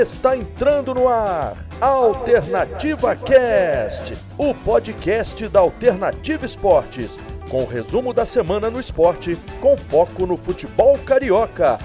Está entrando no ar Alternativa Cast, o podcast da Alternativa Esportes, com o resumo da semana no esporte, com foco no futebol carioca.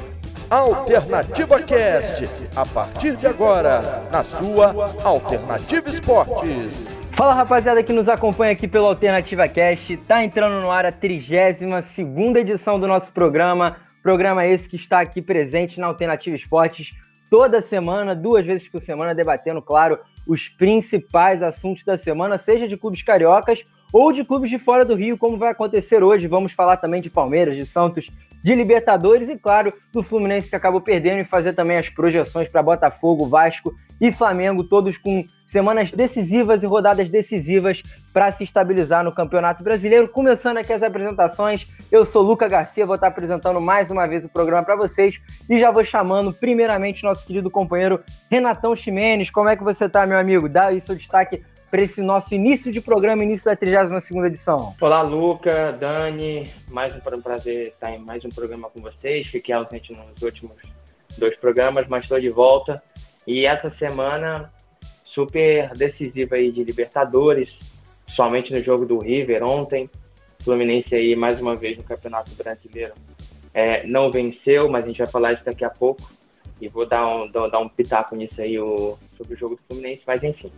Alternativa Cast, a partir de agora, na sua Alternativa Esportes. Fala rapaziada que nos acompanha aqui pelo Alternativa Cast, tá entrando no ar a 32 segunda edição do nosso programa, programa esse que está aqui presente na Alternativa Esportes toda semana, duas vezes por semana, debatendo, claro, os principais assuntos da semana, seja de clubes cariocas ou de clubes de fora do Rio, como vai acontecer hoje. Vamos falar também de Palmeiras, de Santos, de Libertadores e, claro, do Fluminense que acabou perdendo e fazer também as projeções para Botafogo, Vasco e Flamengo, todos com semanas decisivas e rodadas decisivas para se estabilizar no Campeonato Brasileiro. Começando aqui as apresentações, eu sou Luca Garcia, vou estar apresentando mais uma vez o programa para vocês e já vou chamando primeiramente nosso querido companheiro Renatão Ximenes. Como é que você está, meu amigo? Dá aí seu destaque para esse nosso início de programa, início da 32 edição. Olá, Luca, Dani, mais um prazer estar em mais um programa com vocês. Fiquei ausente nos últimos dois programas, mas estou de volta. E essa semana super decisiva aí de Libertadores, somente no jogo do River ontem. Fluminense aí mais uma vez no Campeonato Brasileiro é, não venceu, mas a gente vai falar isso daqui a pouco. E vou dar um, dar um pitaco nisso aí o, sobre o jogo do Fluminense, mas enfim.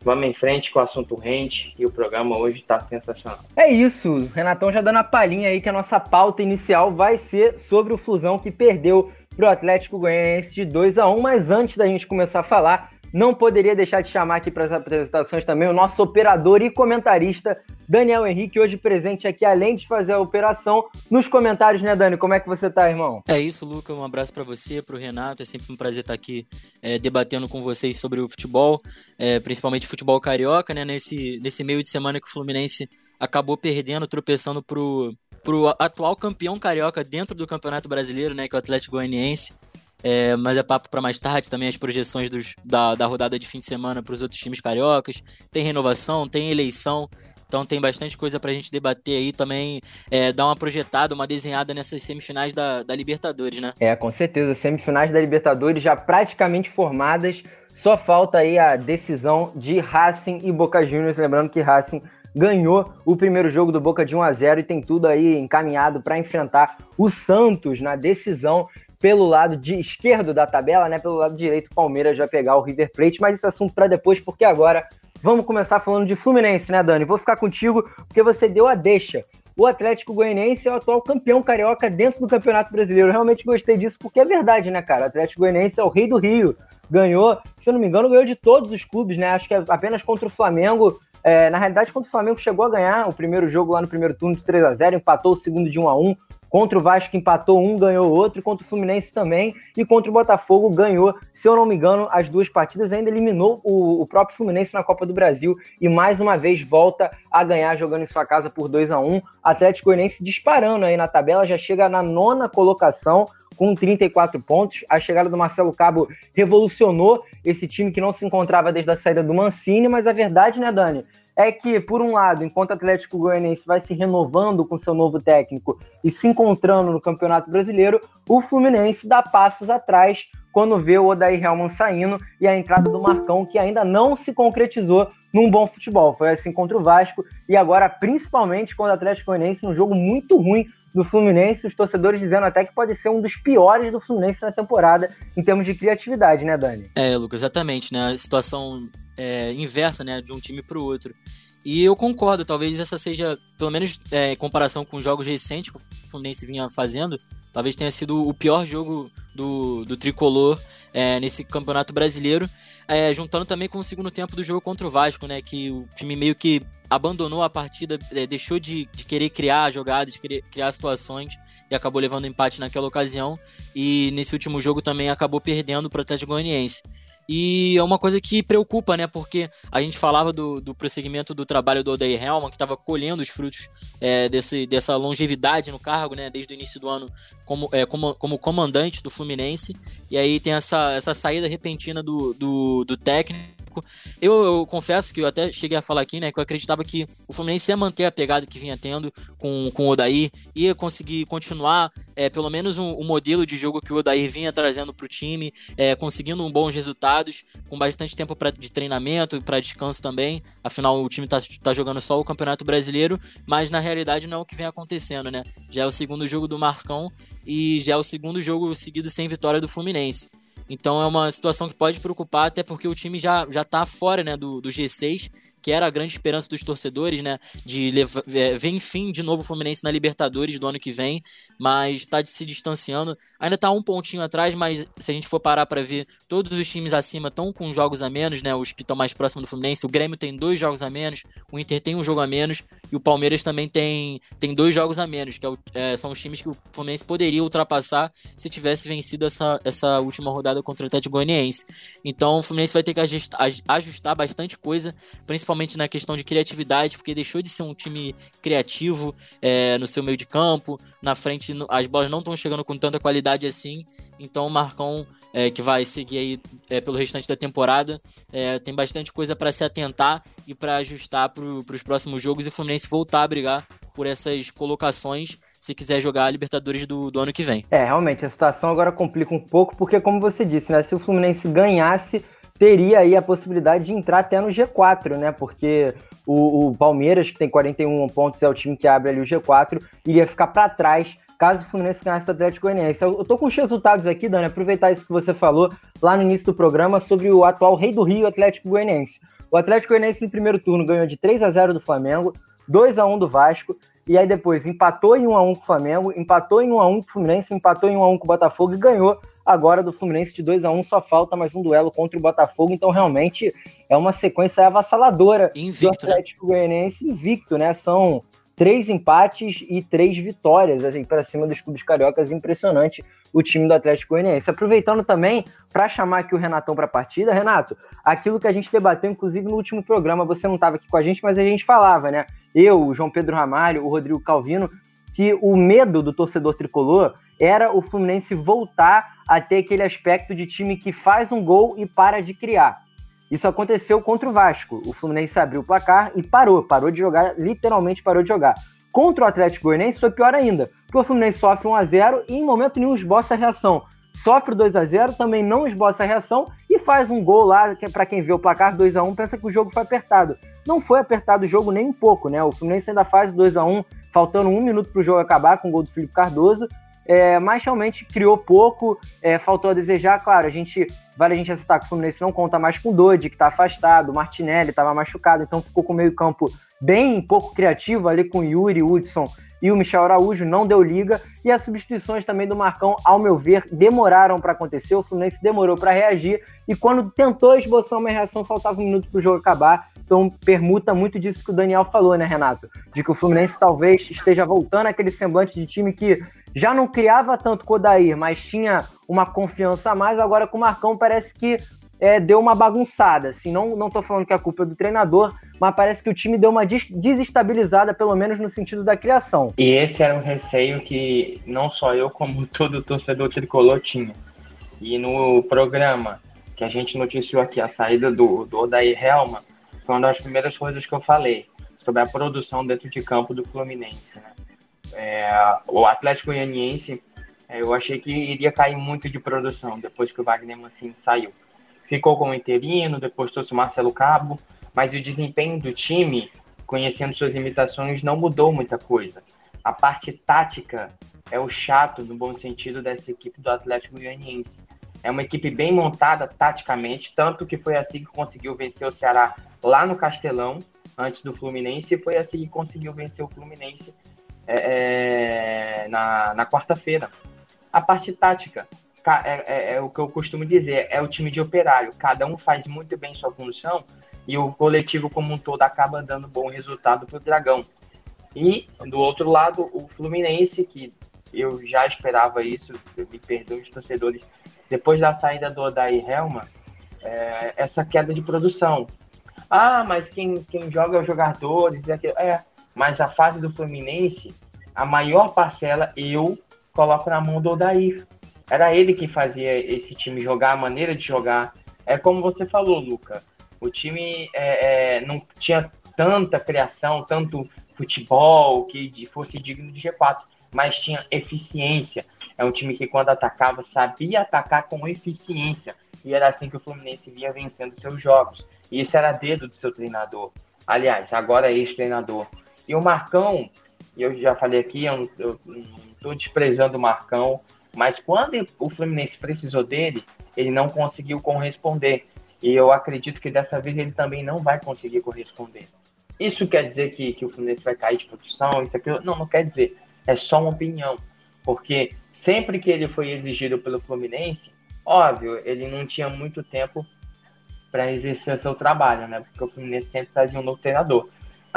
Vamos em frente com o assunto rente e o programa hoje está sensacional. É isso, Renatão já dando a palhinha aí que a nossa pauta inicial vai ser sobre o Flusão que perdeu para o Atlético Goianiense de 2 a 1 mas antes da gente começar a falar, não poderia deixar de chamar aqui para as apresentações também o nosso operador e comentarista, Daniel Henrique, hoje presente aqui, além de fazer a operação, nos comentários, né, Dani? Como é que você tá, irmão? É isso, Luca. Um abraço para você, para o Renato. É sempre um prazer estar aqui é, debatendo com vocês sobre o futebol, é, principalmente futebol carioca, né? Nesse, nesse meio de semana que o Fluminense acabou perdendo, tropeçando pro, pro atual campeão carioca dentro do Campeonato Brasileiro, né? Que é o Atlético Goianiense. É, mas é papo para mais tarde também as projeções dos, da, da rodada de fim de semana para os outros times cariocas. Tem renovação, tem eleição. Então tem bastante coisa para a gente debater aí também, é, dar uma projetada, uma desenhada nessas semifinais da, da Libertadores, né? É, com certeza. Semifinais da Libertadores já praticamente formadas. Só falta aí a decisão de Racing e Boca Juniors. Lembrando que Racing ganhou o primeiro jogo do Boca de 1 a 0 e tem tudo aí encaminhado para enfrentar o Santos na decisão pelo lado de esquerdo da tabela, né? Pelo lado direito, o Palmeiras vai pegar o River Plate, mas esse assunto para depois, porque agora vamos começar falando de Fluminense, né, Dani? Vou ficar contigo porque você deu a deixa. O Atlético Goianiense é o atual campeão carioca dentro do Campeonato Brasileiro. Eu realmente gostei disso porque é verdade, né, cara? O Atlético Goianiense é o rei do Rio. Ganhou, se eu não me engano, ganhou de todos os clubes, né? Acho que é apenas contra o Flamengo é, na realidade, quando o Flamengo chegou a ganhar o primeiro jogo lá no primeiro turno de 3 a 0 empatou o segundo de 1 a 1 Contra o Vasco empatou um, ganhou outro, contra o Fluminense também, e contra o Botafogo ganhou, se eu não me engano, as duas partidas, ainda eliminou o, o próprio Fluminense na Copa do Brasil e mais uma vez volta a ganhar jogando em sua casa por 2 a 1 Atlético Goianiense disparando aí na tabela, já chega na nona colocação, com 34 pontos. A chegada do Marcelo Cabo revolucionou esse time que não se encontrava desde a saída do Mancini, mas a verdade, né, Dani, é que, por um lado, enquanto o Atlético Goianiense vai se renovando com seu novo técnico e se encontrando no Campeonato Brasileiro, o Fluminense dá passos atrás quando vê o Odair Helman saindo e a entrada do Marcão, que ainda não se concretizou num bom futebol. Foi assim contra o Vasco e agora, principalmente, quando o Atlético Goianiense, num jogo muito ruim do Fluminense, os torcedores dizendo até que pode ser um dos piores do Fluminense na temporada em termos de criatividade, né, Dani? É, Lucas, exatamente, né? A situação é, inversa, né, de um time para o outro. E eu concordo, talvez essa seja, pelo menos é, em comparação com jogos recentes que o Fluminense vinha fazendo, talvez tenha sido o pior jogo do, do tricolor é, nesse campeonato brasileiro. É, juntando também com o segundo tempo do jogo contra o Vasco, né? Que o time meio que abandonou a partida, é, deixou de, de, querer criar jogadas, de querer criar situações e acabou levando empate naquela ocasião. E nesse último jogo também acabou perdendo para o Atlético Goianiense. E é uma coisa que preocupa, né? Porque a gente falava do, do prosseguimento do trabalho do Odair Helman, que estava colhendo os frutos é, desse, dessa longevidade no cargo, né? Desde o início do ano como, é, como, como comandante do Fluminense. E aí tem essa, essa saída repentina do, do, do técnico Eu, eu, confesso que eu até cheguei a falar aqui, né, que eu acreditava que o Fluminense ia manter a pegada que vinha tendo com, com o Odair, ia conseguir continuar é, pelo menos um, um, modelo de jogo que o Odair vinha trazendo para o time, é, conseguindo um bons resultados, com bastante tempo pra, de treinamento, para descanso também. Afinal, o time está tá jogando só o Campeonato Brasileiro, mas na realidade não é o que vem acontecendo, né? Já é o segundo jogo do Marcão e já é o segundo jogo seguido sem vitória do Fluminense. Então é uma situação que pode preocupar, até porque o time já, já tá fora né, do, do G6 que era a grande esperança dos torcedores, né? De levar, é, ver, enfim, de novo o Fluminense na Libertadores do ano que vem, mas está se distanciando. Ainda está um pontinho atrás, mas se a gente for parar para ver, todos os times acima estão com jogos a menos, né? Os que estão mais próximos do Fluminense. O Grêmio tem dois jogos a menos, o Inter tem um jogo a menos e o Palmeiras também tem, tem dois jogos a menos, que é o, é, são os times que o Fluminense poderia ultrapassar se tivesse vencido essa, essa última rodada contra o Atlético Goianiense. Então o Fluminense vai ter que ajustar, ajustar bastante coisa, principalmente principalmente na questão de criatividade, porque deixou de ser um time criativo é, no seu meio de campo, na frente as bolas não estão chegando com tanta qualidade assim, então o Marcão é, que vai seguir aí é, pelo restante da temporada. É, tem bastante coisa para se atentar e para ajustar para os próximos jogos e o Fluminense voltar a brigar por essas colocações se quiser jogar a Libertadores do, do ano que vem. É, realmente, a situação agora complica um pouco, porque como você disse, né, se o Fluminense ganhasse teria aí a possibilidade de entrar até no G4, né? Porque o, o, Palmeiras, que tem 41 pontos, é o time que abre ali o G4, iria ficar para trás caso o Fluminense ganhasse o Atlético Goianiense. Eu, tô com os resultados aqui, Dani, aproveitar isso que você falou lá no início do programa sobre o atual rei do Rio, Atlético Goianiense. O Atlético Goianiense no primeiro turno ganhou de 3 a 0 do Flamengo, 2 a 1 do Vasco, e aí depois empatou em 1 a 1 com o Flamengo, empatou em 1 a 1 com o Fluminense, empatou em 1 a 1 com o Botafogo e ganhou agora do Fluminense de 2 a 1 só falta mais um duelo contra o Botafogo, então realmente é uma sequência avassaladora invicto, do Atlético né? Goianiense invicto, né? São três empates e três vitórias, assim, para cima dos clubes cariocas, impressionante o time do Atlético Goianiense. Aproveitando também para chamar aqui o Renatão para a partida, Renato, aquilo que a gente debateu, inclusive no último programa, você não estava aqui com a gente, mas a gente falava, né? Eu, o João Pedro Ramalho, o Rodrigo Calvino, que o medo do torcedor tricolor era o Fluminense voltar a ter aquele aspecto de time que faz um gol e para de criar. Isso aconteceu contra o Vasco. O Fluminense abriu o placar e parou, parou de jogar, literalmente parou de jogar. Contra o Atlético Goianiense foi pior ainda, porque o Fluminense sofre 1 a 0 e em momento nenhum esboça a reação. Sofre 2 a 0 também não esboça a reação e faz um gol lá, que é para quem vê o placar 2 a 1 pensa que o jogo foi apertado. Não foi apertado o jogo nem um pouco, né? O Fluminense ainda faz 2 a 1 faltando um minuto para o jogo acabar com o gol do Felipe Cardoso. É, mas realmente criou pouco, é, faltou a desejar, claro, a gente, vale a gente citar que o Fluminense não conta mais com o Dodi, que está afastado, o Martinelli estava machucado, então ficou com o meio campo bem pouco criativo ali com o Yuri, Hudson e o Michel Araújo não deu liga. E as substituições também do Marcão, ao meu ver, demoraram para acontecer. O Fluminense demorou para reagir. E quando tentou esboçar uma reação, faltava um minuto para o jogo acabar. Então, permuta muito disso que o Daniel falou, né, Renato? De que o Fluminense talvez esteja voltando àquele semblante de time que já não criava tanto com o Dair, mas tinha uma confiança a mais. Agora com o Marcão parece que é, deu uma bagunçada. Assim, não, não tô falando que a culpa é do treinador, mas parece que o time deu uma desestabilizada, pelo menos no sentido da criação. E esse era um receio que não só eu, como todo torcedor tricolor tinha. E no programa que a gente noticiou aqui, a saída do, do Odair Helma, foi uma das primeiras coisas que eu falei sobre a produção dentro de campo do Fluminense. Né? É, o Atlético Goianiense, é, eu achei que iria cair muito de produção depois que o Wagner Mancini saiu ficou como interino, depois trouxe o Marcelo Cabo, mas o desempenho do time, conhecendo suas limitações, não mudou muita coisa. A parte tática é o chato, no bom sentido, dessa equipe do Atlético Goianiense. É uma equipe bem montada taticamente, tanto que foi assim que conseguiu vencer o Ceará lá no Castelão, antes do Fluminense, e foi assim que conseguiu vencer o Fluminense é, é na, na quarta-feira. A parte tática, é, é, é, o que eu costumo dizer, é o time de operário. Cada um faz muito bem sua função e o coletivo como um todo acaba dando bom resultado para o Dragão. E do outro lado, o Fluminense, que eu já esperava isso, me perdoe os torcedores, depois da saída do Odair Helma, é, essa queda de produção. Ah, mas quem, quem joga é os jogadores, é, é, mas a fase do Fluminense, a maior parcela eu coloco na mão do Odair era ele que fazia esse time jogar, a maneira de jogar. É como você falou, Luca. O time é, é, não tinha tanta criação, tanto futebol que fosse digno de G4, mas tinha eficiência. É um time que, quando atacava, sabia atacar com eficiência. E era assim que o Fluminense vinha vencendo seus jogos. E isso era dedo do seu treinador. Aliás, agora é ex-treinador. E o Marcão, eu já falei aqui, eu, não estou desprezando o Marcão, mas quando o Fluminense precisou dele, ele não conseguiu corresponder. E eu acredito que dessa vez ele também não vai conseguir corresponder. Isso quer dizer que, que o Fluminense vai cair de produção? Isso aqui? Não, não quer dizer. É só uma opinião. Porque sempre que ele foi exigido pelo Fluminense, óbvio, ele não tinha muito tempo para exercer o seu trabalho, né? Porque o Fluminense sempre trazia um novo treinador.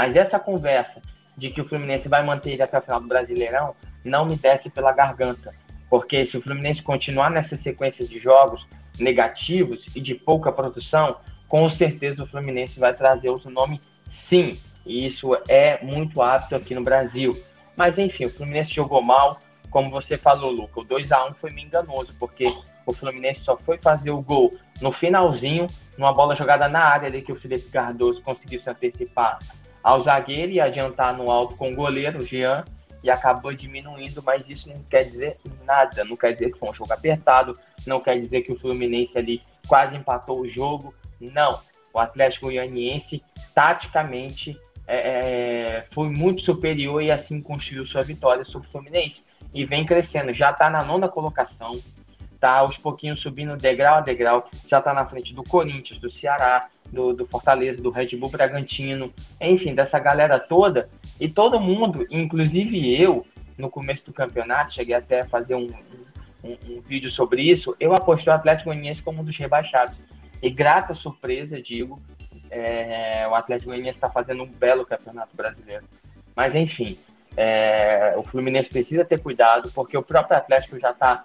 Mas essa conversa de que o Fluminense vai manter ele até o final do Brasileirão não me desce pela garganta. Porque se o Fluminense continuar nessa sequência de jogos negativos e de pouca produção, com certeza o Fluminense vai trazer outro nome sim. E isso é muito apto aqui no Brasil. Mas enfim, o Fluminense jogou mal. Como você falou, Luca, o 2 a 1 foi meio enganoso, porque o Fluminense só foi fazer o gol no finalzinho, numa bola jogada na área ali que o Felipe Cardoso conseguiu se antecipar ao zagueiro e adiantar no alto com o goleiro, Jean, e acabou diminuindo, mas isso não quer dizer nada, não quer dizer que foi um jogo apertado, não quer dizer que o Fluminense ali quase empatou o jogo, não. O Atlético Goianiense, taticamente, é, é foi muito superior e assim construiu sua vitória sobre o Fluminense. E vem crescendo, já está na nona colocação, tá aos pouquinhos subindo degrau a degrau, já está na frente do Corinthians, do Ceará, do, do, Fortaleza, do Red Bull Bragantino, enfim, dessa galera toda. E todo mundo, inclusive eu, no começo do campeonato, cheguei até a fazer um, um, um vídeo sobre isso, eu apostei o Atlético Goianiense como um dos rebaixados. E grata surpresa, digo, é, o Atlético Goianiense está fazendo um belo campeonato brasileiro. Mas enfim, é, o Fluminense precisa ter cuidado, porque o próprio Atlético já está,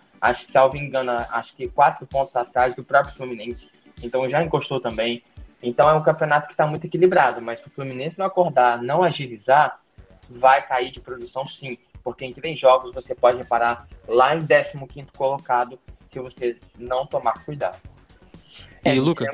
salvo engano, acho que quatro pontos atrás do próprio Fluminense. Então já encostou também. Então é um campeonato que está muito equilibrado, mas se o Fluminense não acordar, não agilizar, vai cair de produção sim. Porque em três jogos você pode parar lá em 15 colocado se você não tomar cuidado. E aí, Luca?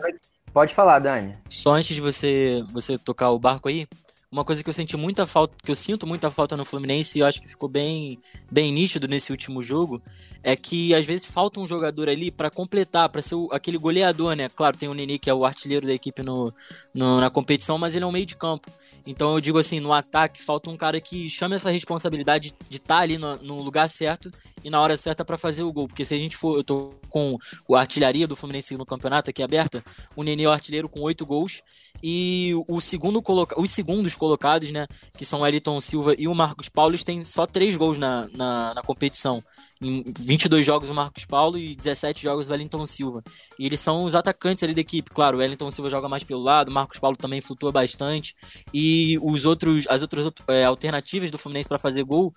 Pode falar, Dani. Só antes de você, você tocar o barco aí, uma coisa que eu senti muita falta, que eu sinto muita falta no Fluminense e eu acho que ficou bem, bem nítido nesse último jogo, é que às vezes falta um jogador ali para completar, para ser o, aquele goleador, né? Claro, tem o Nini que é o artilheiro da equipe no, no, na competição, mas ele é um meio de campo. Então eu digo assim, no ataque falta um cara que chame essa responsabilidade de estar tá ali no, no, lugar certo e na hora certa para fazer o gol. Porque se a gente for, eu tô com a artilharia do Fluminense no campeonato aqui aberta, o Nenê é o artilheiro com oito gols e o segundo coloca, os segundos colocados, né, que são o Elton Silva e o Marcos Paulo, têm só três gols na, na, na competição. Em 22 jogos o Marcos Paulo e 17 jogos o Wellington Silva. E eles são os atacantes ali da equipe. Claro, o Wellington Silva joga mais pelo lado, o Marcos Paulo também flutua bastante. E os outros, as outras é, alternativas do Fluminense para fazer gol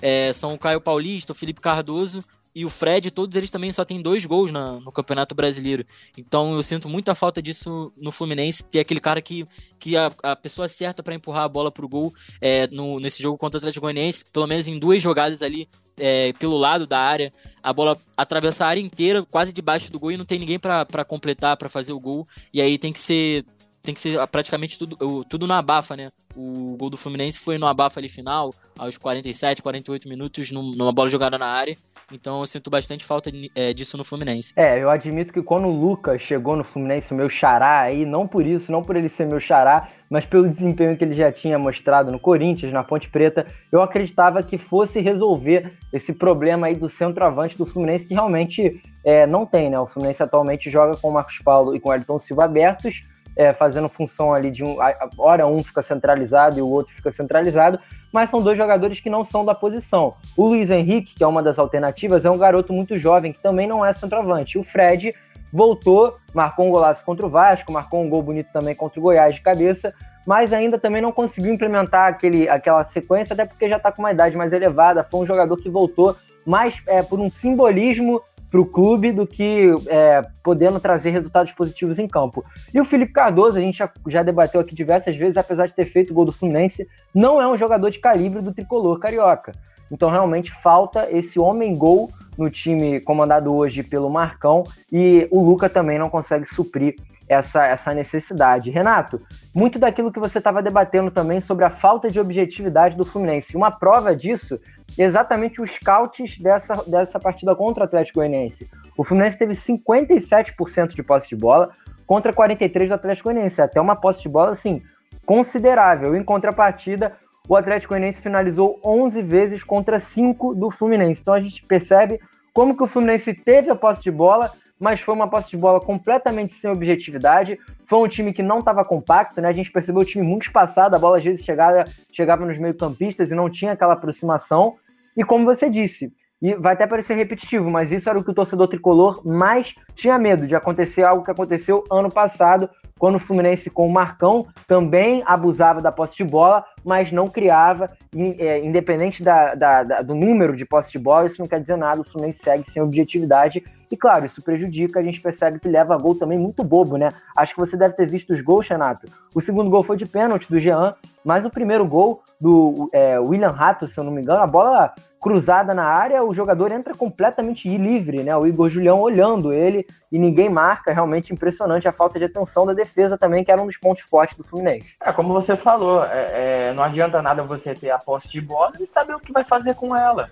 é, são o Caio Paulista, o Felipe Cardoso e o Fred, todos eles também só têm dois gols na, no Campeonato Brasileiro. Então eu sinto muita falta disso no Fluminense, ter aquele cara que, que a, a pessoa certa para empurrar a bola pro gol é, no, nesse jogo contra o Atlético Goianiense, pelo menos em duas jogadas ali é, pelo lado da área, a bola atravessa a área inteira, quase debaixo do gol e não tem ninguém para completar, para fazer o gol. E aí tem que ser tem que ser praticamente tudo, tudo na abafa, né? O gol do Fluminense foi no abafa ali final, aos 47, 48 minutos, numa bola jogada na área. Então eu sinto bastante falta é, disso no Fluminense. É, eu admito que quando o Lucas chegou no Fluminense, meu xará aí, não por isso, não por ele ser meu xará, mas pelo desempenho que ele já tinha mostrado no Corinthians, na Ponte Preta, eu acreditava que fosse resolver esse problema aí do centroavante do Fluminense, que realmente é, não tem, né? O Fluminense atualmente joga com o Marcos Paulo e com o Elton Silva abertos, é, fazendo função ali de um. Hora um fica centralizado e o outro fica centralizado, mas são dois jogadores que não são da posição. O Luiz Henrique, que é uma das alternativas, é um garoto muito jovem, que também não é centroavante. O Fred voltou, marcou um golaço contra o Vasco, marcou um gol bonito também contra o Goiás de cabeça, mas ainda também não conseguiu implementar aquele, aquela sequência, até porque já está com uma idade mais elevada. Foi um jogador que voltou mais é, por um simbolismo para o clube do que é, podendo trazer resultados positivos em campo. E o Felipe Cardoso, a gente já, já debateu aqui diversas vezes, apesar de ter feito o gol do Fluminense, não é um jogador de calibre do tricolor carioca. Então realmente falta esse homem-gol no time comandado hoje pelo Marcão e o Luca também não consegue suprir essa, essa necessidade. Renato, muito daquilo que você estava debatendo também sobre a falta de objetividade do Fluminense. Uma prova disso exatamente os scouts dessa, dessa partida contra o Atlético Goianiense. O Fluminense teve 57% de posse de bola contra 43% do Atlético Goianiense. Até uma posse de bola, assim, considerável. Em contrapartida, o Atlético Goianiense finalizou 11 vezes contra 5 do Fluminense. Então a gente percebe como que o Fluminense teve a posse de bola, mas foi uma posse de bola completamente sem objetividade. Foi um time que não estava compacto, né? A gente percebeu o time muito espaçado, a bola às vezes chegava, chegava nos meio-campistas e não tinha aquela aproximação. E como você disse, e vai até parecer repetitivo, mas isso era o que o torcedor tricolor mais tinha medo de acontecer algo que aconteceu ano passado, quando o Fluminense com o Marcão também abusava da posse de bola, mas não criava, é, independente da, da, da, do número de posse de bola, isso não quer dizer nada, o Fluminense segue sem objetividade, e claro, isso prejudica, a gente percebe que leva gol também muito bobo, né? Acho que você deve ter visto os gols, Renato. O segundo gol foi de pênalti do Jean, mas o primeiro gol do é, William Rato, se eu não me engano, a bola cruzada na área, o jogador entra completamente livre, né? O Igor Julião olhando ele e ninguém marca. Realmente impressionante a falta de atenção da defesa também, que era um dos pontos fortes do Fluminense. É, como você falou, é, é, não adianta nada você ter a posse de bola e saber o que vai fazer com ela.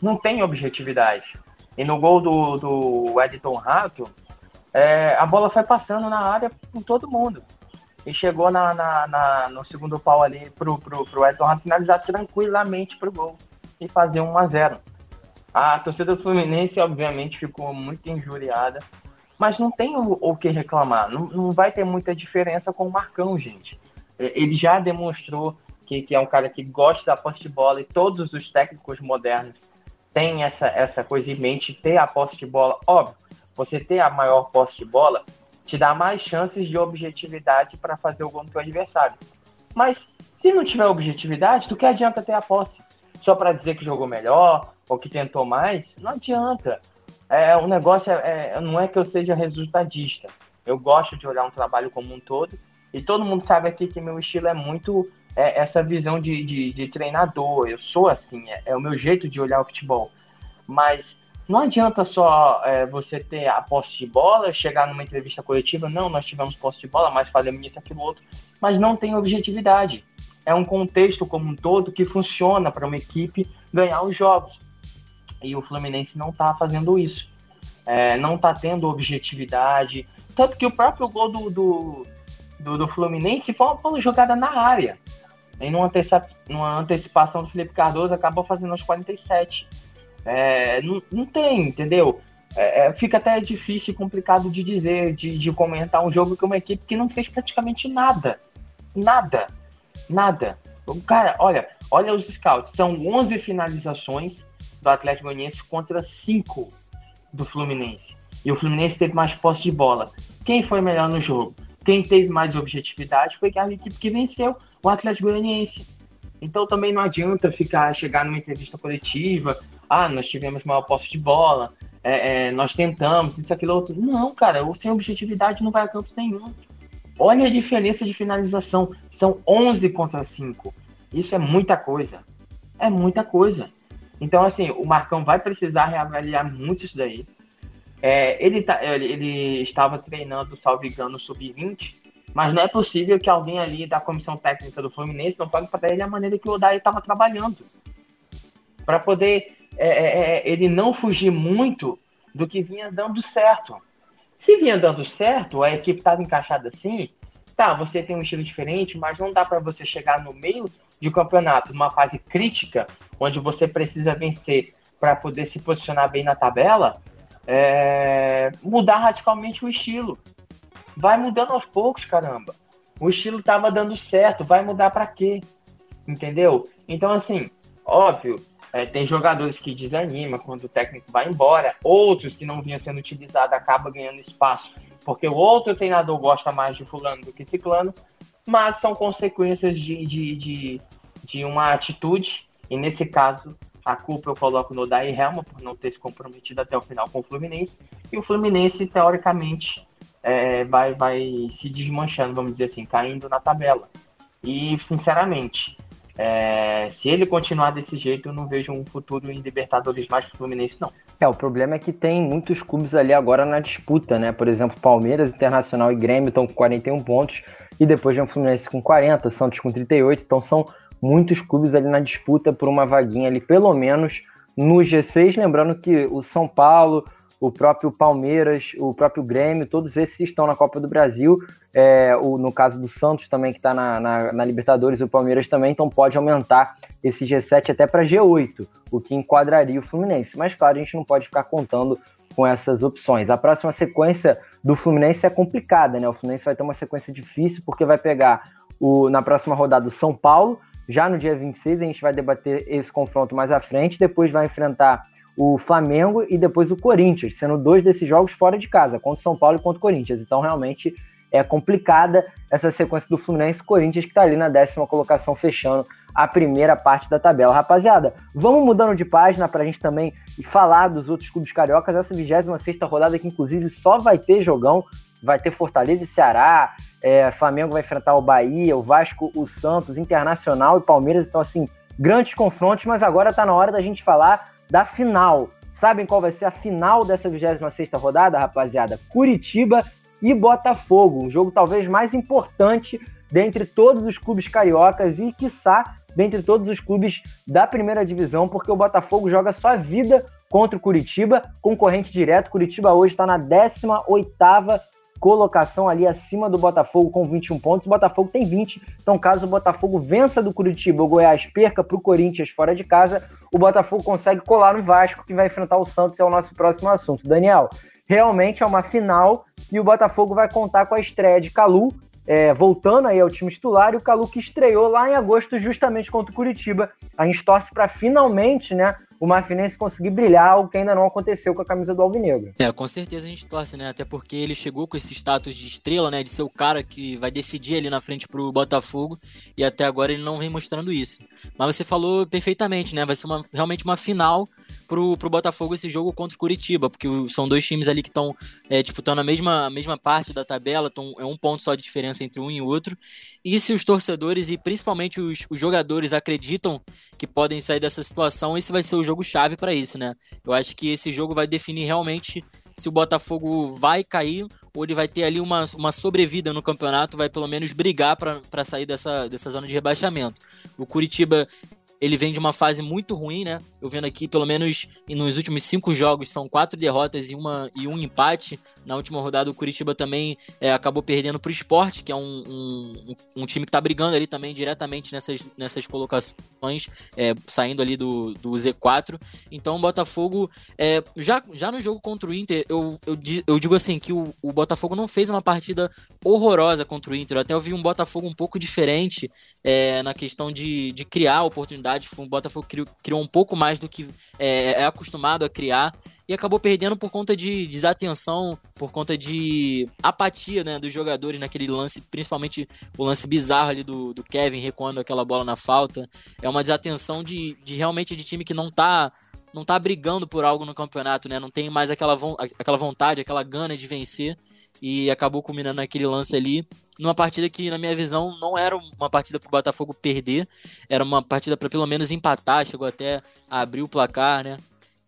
Não tem objetividade. E no gol do, do Edson Rato, é, a bola foi passando na área por todo mundo. E chegou na, na, na no segundo pau ali pro, pro, pro Edson Rato finalizar tranquilamente pro gol e fazer 1 a 0 A torcida do Fluminense, obviamente, ficou muito injuriada, mas não tem o, o que reclamar. Não, não vai ter muita diferença com o Marcão, gente. Ele já demonstrou que, é um cara que gosta da posse de bola e todos os técnicos modernos têm essa, essa coisa em mente, ter a posse de bola. Óbvio, você ter a maior posse de bola te dá mais chances de objetividade para fazer o gol do teu adversário. Mas se não tiver objetividade, do que adianta ter a posse? só para dizer que jogou melhor ou que tentou mais, não adianta. É, o negócio é, é, não é que eu seja resultadista. Eu gosto de olhar um trabalho como um todo e todo mundo sabe aqui que meu estilo é muito é, essa visão de, de, de, treinador. Eu sou assim, é, é, o meu jeito de olhar o futebol. Mas não adianta só é, você ter a posse de bola, chegar numa entrevista coletiva, não, nós tivemos posse de bola, mas fazemos isso, aquilo, outro, mas não tem objetividade é um contexto como um todo que funciona para uma equipe ganhar os jogos. E o Fluminense não está fazendo isso. É, não está tendo objetividade. Tanto que o próprio gol do, do, do, do Fluminense foi uma, uma jogada na área. E numa, antecipa, numa antecipação do Felipe Cardoso acabou fazendo aos 47. É, não, não tem, entendeu? É, é, fica até difícil e complicado de dizer, de, de comentar um jogo que uma equipe que não fez praticamente nada. Nada. Nada. Cara, olha, olha os scouts. São 11 finalizações do Atlético Goianiense contra 5 do Fluminense. E o Fluminense teve mais posse de bola. Quem foi melhor no jogo? Quem teve mais objetividade foi a equipe que venceu, o Atlético Goianiense. Então também não adianta ficar chegar numa entrevista coletiva, ah, nós tivemos maior posse de bola, é, é, nós tentamos, isso, aquilo, outro. Não, cara, sem objetividade não vai a campo nenhum. Olha a diferença de finalização. São 11 contra 5. Isso é muita coisa. É muita coisa. Então, assim, o Marcão vai precisar reavaliar muito isso daí. É, ele, tá, ele, ele, estava treinando, salvo engano, sub-20, mas não é possível que alguém ali da comissão técnica do Fluminense não pague para ele a maneira que o Odair estava trabalhando. Para poder é, é, é, ele não fugir muito do que vinha dando certo. Se vinha dando certo, a equipe estava encaixada assim, tá, você tem um estilo diferente, mas não dá para você chegar no meio de campeonato, numa fase crítica, onde você precisa vencer para poder se posicionar bem na tabela, é... mudar radicalmente o estilo. Vai mudando aos poucos, caramba. O estilo estava dando certo, vai mudar para quê? Entendeu? Então, assim, óbvio, é, tem jogadores que desanimam quando o técnico vai embora, outros que não vinham sendo utilizados acabam ganhando espaço porque o outro treinador gosta mais de fulano do que ciclano, mas são consequências de, de, de, de uma atitude, e nesse caso a culpa eu coloco no Daí Helma por não ter se comprometido até o final com o Fluminense, e o Fluminense, teoricamente, é, vai, vai se desmanchando, vamos dizer assim, caindo na tabela. E, sinceramente, É, se ele continuar desse jeito, eu não vejo um futuro em Libertadores mais pro Fluminense, não. É, o problema é que tem muitos clubes ali agora na disputa, né? Por exemplo, Palmeiras, Internacional e Grêmio estão com 41 pontos e depois vem o Fluminense com 40, Santos com 38, então são muitos clubes ali na disputa por uma vaguinha ali, pelo menos no G6, lembrando que o São Paulo, o próprio Palmeiras, o próprio Grêmio, todos esses estão na Copa do Brasil. É, o, no caso do Santos também, que está na, na, na, Libertadores, o Palmeiras também, então pode aumentar esse G7 até para G8, o que enquadraria o Fluminense. Mas claro, a gente não pode ficar contando com essas opções. A próxima sequência do Fluminense é complicada, né? O Fluminense vai ter uma sequência difícil, porque vai pegar o, na próxima rodada o São Paulo, já no dia 26 a gente vai debater esse confronto mais à frente, depois vai enfrentar o Flamengo e depois o Corinthians, sendo dois desses jogos fora de casa, contra o São Paulo e contra o Corinthians. Então, realmente é complicada essa sequência do Fluminense Corinthians, que está ali na décima colocação, fechando a primeira parte da tabela. Rapaziada, vamos mudando de página para a gente também falar dos outros clubes cariocas. Essa 26 rodada, que inclusive só vai ter jogão, vai ter Fortaleza e Ceará, é, Flamengo vai enfrentar o Bahia, o Vasco, o Santos, Internacional e Palmeiras. Então, assim, grandes confrontos, mas agora está na hora da gente falar da final. Sabem qual vai ser a final dessa 26 rodada, rapaziada? Curitiba e Botafogo, um jogo talvez mais importante dentre todos os clubes cariocas e, quiçá, dentre todos os clubes da primeira divisão, porque o Botafogo joga sua vida contra o Curitiba, concorrente direto. Curitiba hoje está na 18ª colocação ali acima do Botafogo com 21 pontos. O Botafogo tem 20. Então, caso o Botafogo vença do Curitiba, o Goiás perca para o Corinthians fora de casa, o Botafogo consegue colar no Vasco, que vai enfrentar o Santos, é o nosso próximo assunto. Daniel, realmente é uma final e o Botafogo vai contar com a estreia de Calu, é, voltando aí ao time titular, e o Calu que estreou lá em agosto justamente contra o Curitiba. A gente torce para finalmente, né, o Marfinense conseguir brilhar, o que ainda não aconteceu com a camisa do Alvinegro. É, com certeza a gente torce, né? Até porque ele chegou com esse status de estrela, né? De ser o cara que vai decidir ali na frente pro Botafogo. E até agora ele não vem mostrando isso. Mas você falou perfeitamente, né? Vai ser uma, realmente uma final pro, pro Botafogo esse jogo contra o Curitiba, porque são dois times ali que estão é, disputando a mesma, a mesma parte da tabela, tão, é um ponto só de diferença entre um e outro. E se os torcedores e principalmente os, os jogadores acreditam que podem sair dessa situação, esse vai ser o jogo chave para isso, né? Eu acho que esse jogo vai definir realmente se o Botafogo vai cair ou ele vai ter ali uma, uma sobrevida no campeonato, vai pelo menos brigar para sair dessa, dessa zona de rebaixamento. O Curitiba ele vem de uma fase muito ruim, né? Eu vendo aqui, pelo menos nos últimos cinco jogos, são quatro derrotas e, uma, e um empate. Na última rodada, o Curitiba também é, acabou perdendo para o esporte, que é um, um, um, time que está brigando ali também diretamente nessas, nessas colocações, é, saindo ali do, do Z4. Então, o Botafogo, é, já, já no jogo contra o Inter, eu, eu, eu digo assim que o, o Botafogo não fez uma partida horrorosa contra o Inter. Eu até ouvi um Botafogo um pouco diferente é, na questão de, de criar oportunidades verdade, o Botafogo criou, criou um pouco mais do que é, é, acostumado a criar e acabou perdendo por conta de desatenção, por conta de apatia né, dos jogadores naquele lance, principalmente o lance bizarro ali do, do Kevin recuando aquela bola na falta. É uma desatenção de, de realmente de time que não tá não tá brigando por algo no campeonato, né? Não tem mais aquela, aquela vontade, aquela gana de vencer e acabou culminando naquele lance ali, numa partida que, na minha visão, não era uma partida para o Botafogo perder, era uma partida para pelo menos empatar, chegou até a abrir o placar, né?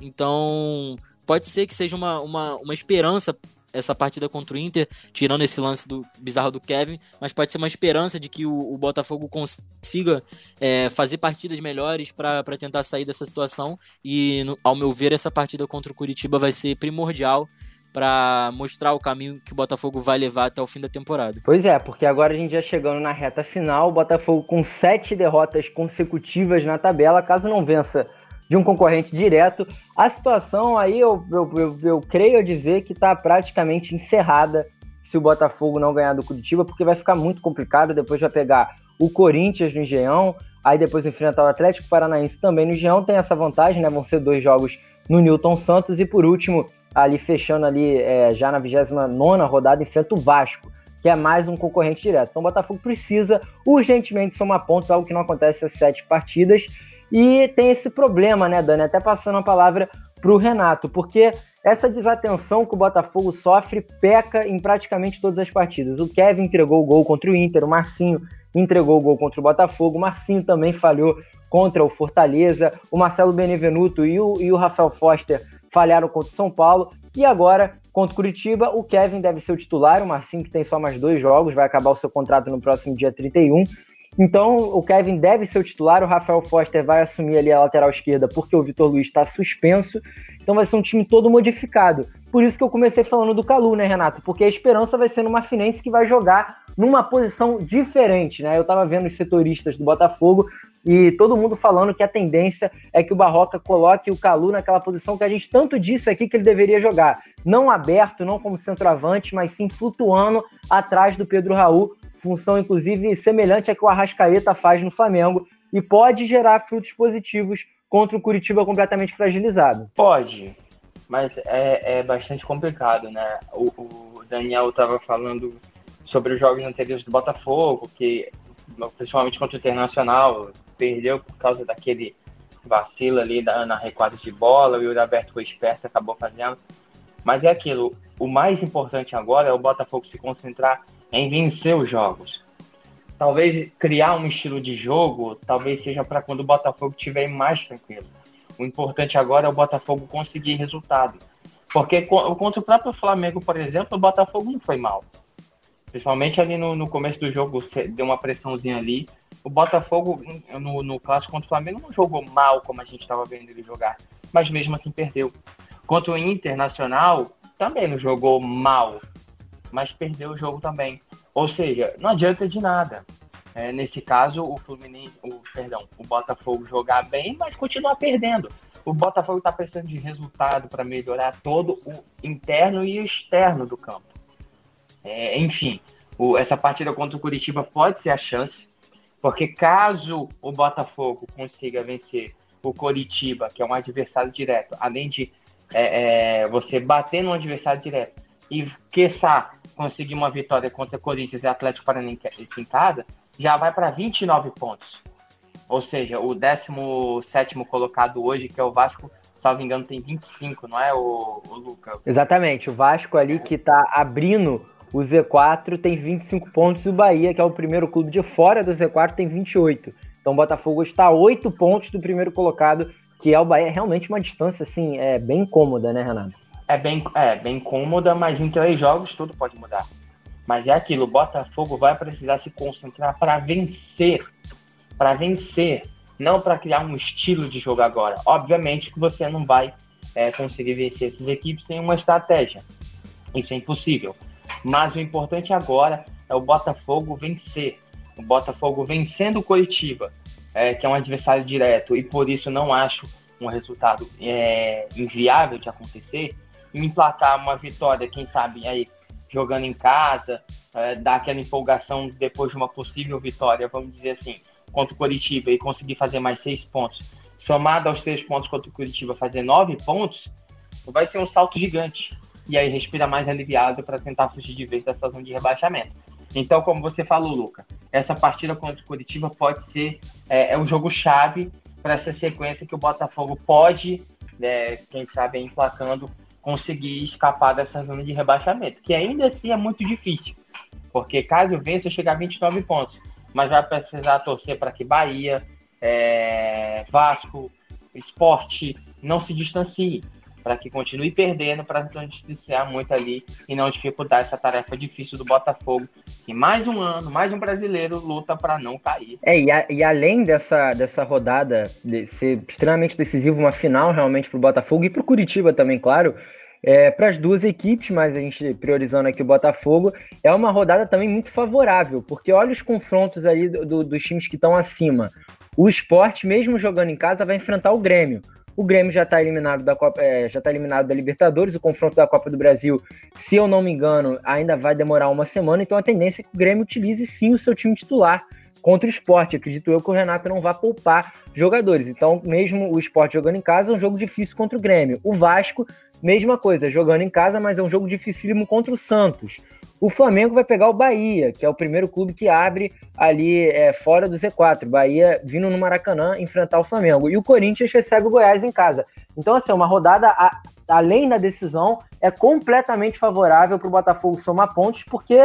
Então, pode ser que seja uma, uma, uma esperança essa partida contra o Inter, tirando esse lance do bizarro do Kevin, mas pode ser uma esperança de que o, o Botafogo consiga é, fazer partidas melhores para tentar sair dessa situação. E, no, ao meu ver, essa partida contra o Curitiba vai ser primordial para mostrar o caminho que o Botafogo vai levar até o fim da temporada. Pois é, porque agora a gente já chegando na reta final, o Botafogo com sete derrotas consecutivas na tabela, caso não vença de um concorrente direto, a situação aí eu, eu, eu, eu creio dizer que está praticamente encerrada se o Botafogo não ganhar do Curitiba, porque vai ficar muito complicado, depois vai pegar o Corinthians no Engenhão, aí depois enfrentar o Atlético Paranaense também no Engenhão, tem essa vantagem, né? Vão ser dois jogos no Newton Santos e por último ali fechando ali é, já na 29 rodada, enfrenta o Vasco, que é mais um concorrente direto. Então o Botafogo precisa urgentemente somar pontos, algo que não acontece às sete partidas. E tem esse problema, né, Dani? Até passando a palavra para o Renato, porque essa desatenção que o Botafogo sofre peca em praticamente todas as partidas. O Kevin entregou o gol contra o Inter, o Marcinho entregou o gol contra o Botafogo. O Marcinho também falhou contra o Fortaleza. O Marcelo Benevenuto e o, e o Rafael Foster falharam contra o São Paulo. E agora, contra o Curitiba, o Kevin deve ser o titular. O Marcinho, que tem só mais dois jogos, vai acabar o seu contrato no próximo dia 31. Então, o Kevin deve ser o titular, o Rafael Foster vai assumir ali a lateral esquerda porque o Vitor Luiz está suspenso. Então vai ser um time todo modificado. Por isso que eu comecei falando do Calu, né, Renato? Porque a esperança vai ser no Marfinense que vai jogar numa posição diferente, né? Eu estava vendo os setoristas do Botafogo e todo mundo falando que a tendência é que o Barroca coloque o Calu naquela posição que a gente tanto disse aqui que ele deveria jogar. Não aberto, não como centroavante, mas sim flutuando atrás do Pedro Raul, função inclusive semelhante à que o Arrascaeta faz no Flamengo e pode gerar frutos positivos contra o Curitiba completamente fragilizado. Pode, mas é, é bastante complicado, né? O, o Daniel estava falando sobre os jogos anteriores do Botafogo, que principalmente contra o Internacional, perdeu por causa daquele vacilo ali da, na recuada de bola, e o Alberto foi esperto, acabou fazendo. Mas é aquilo, o mais importante agora é o Botafogo se concentrar em vencer os jogos. Talvez criar um estilo de jogo, talvez seja para quando o Botafogo estiver mais tranquilo. O importante agora é o Botafogo conseguir resultado. Porque contra o próprio Flamengo, por exemplo, o Botafogo não foi mal. Principalmente ali no, no começo do jogo, deu uma pressãozinha ali. O Botafogo, no, no clássico contra o Flamengo, não jogou mal como a gente estava vendo ele jogar. Mas mesmo assim perdeu. Contra o Internacional, também não jogou mal mas perdeu o jogo também. Ou seja, não adianta de nada. É, nesse caso, o Fluminense, o, perdão, o Botafogo jogar bem, mas continuar perdendo. O Botafogo está precisando de resultado para melhorar todo o interno e externo do campo. É, enfim, o, essa partida contra o Curitiba pode ser a chance, porque caso o Botafogo consiga vencer o Curitiba, que é um adversário direto, além de é, é, você bater no adversário direto e, quiçá, conseguir uma vitória contra Corinthians e Atlético Paranaense em casa, já vai para 29 pontos. Ou seja, o 17 colocado hoje, que é o Vasco, salvo engano, tem 25, não é, o, o Luca? Exatamente. O Vasco ali que está abrindo o Z4 tem 25 pontos e o Bahia, que é o primeiro clube de fora do Z4, tem 28. Então o Botafogo está a 8 pontos do primeiro colocado, que é o Bahia. Realmente uma distância assim, é bem cômoda, né, Renato? é bem, é bem cômoda, mas em três jogos tudo pode mudar. Mas é aquilo, o Botafogo vai precisar se concentrar para vencer. Para vencer, não para criar um estilo de jogo agora. Obviamente que você não vai é, conseguir vencer essas equipes sem uma estratégia. Isso é impossível. Mas o importante agora é o Botafogo vencer. O Botafogo vencendo o Curitiba, é, que é um adversário direto, e por isso não acho um resultado é, inviável de acontecer emplacar uma vitória, quem sabe aí jogando em casa, é, dar aquela empolgação depois de uma possível vitória, vamos dizer assim, contra o Curitiba e conseguir fazer mais seis pontos, somado aos três pontos contra o Curitiba, fazer nove pontos, vai ser um salto gigante. E aí respira mais aliviado para tentar fugir de vez dessa zona de rebaixamento. Então, como você falou, Luca, essa partida contra o Curitiba pode ser é, é um jogo chave para essa sequência que o Botafogo pode, né, quem sabe, emplacando conseguir escapar dessa zona de rebaixamento, que ainda assim é muito difícil, porque caso vença, chegar a 29 pontos, mas vai precisar torcer para que Bahia, é, Vasco, Esporte não se distancie, para que continue perdendo, para não distanciar muito ali e não dificultar essa tarefa difícil do Botafogo, que mais um ano, mais um brasileiro luta para não cair. É, e, a, e, além dessa, dessa rodada de ser extremamente decisiva, uma final realmente para o Botafogo e para o Curitiba também, claro, é, para as duas equipes, mas a gente priorizando aqui o Botafogo, é uma rodada também muito favorável, porque olha os confrontos aí do, do, dos times que estão acima. O esporte, mesmo jogando em casa, vai enfrentar o Grêmio. O Grêmio já está eliminado da Copa, é, já está eliminado da Libertadores. O confronto da Copa do Brasil, se eu não me engano, ainda vai demorar uma semana. Então a tendência é que o Grêmio utilize sim o seu time titular contra o esporte. Acredito eu que o Renato não vai poupar jogadores. Então, mesmo o esporte jogando em casa, é um jogo difícil contra o Grêmio. O Vasco, mesma coisa, jogando em casa, mas é um jogo dificílimo contra o Santos. O Flamengo vai pegar o Bahia, que é o primeiro clube que abre ali é, fora do Z4. Bahia vindo no Maracanã enfrentar o Flamengo. E o Corinthians recebe o Goiás em casa. Então, assim, uma rodada, a, além da decisão, é completamente favorável para o Botafogo somar pontos, porque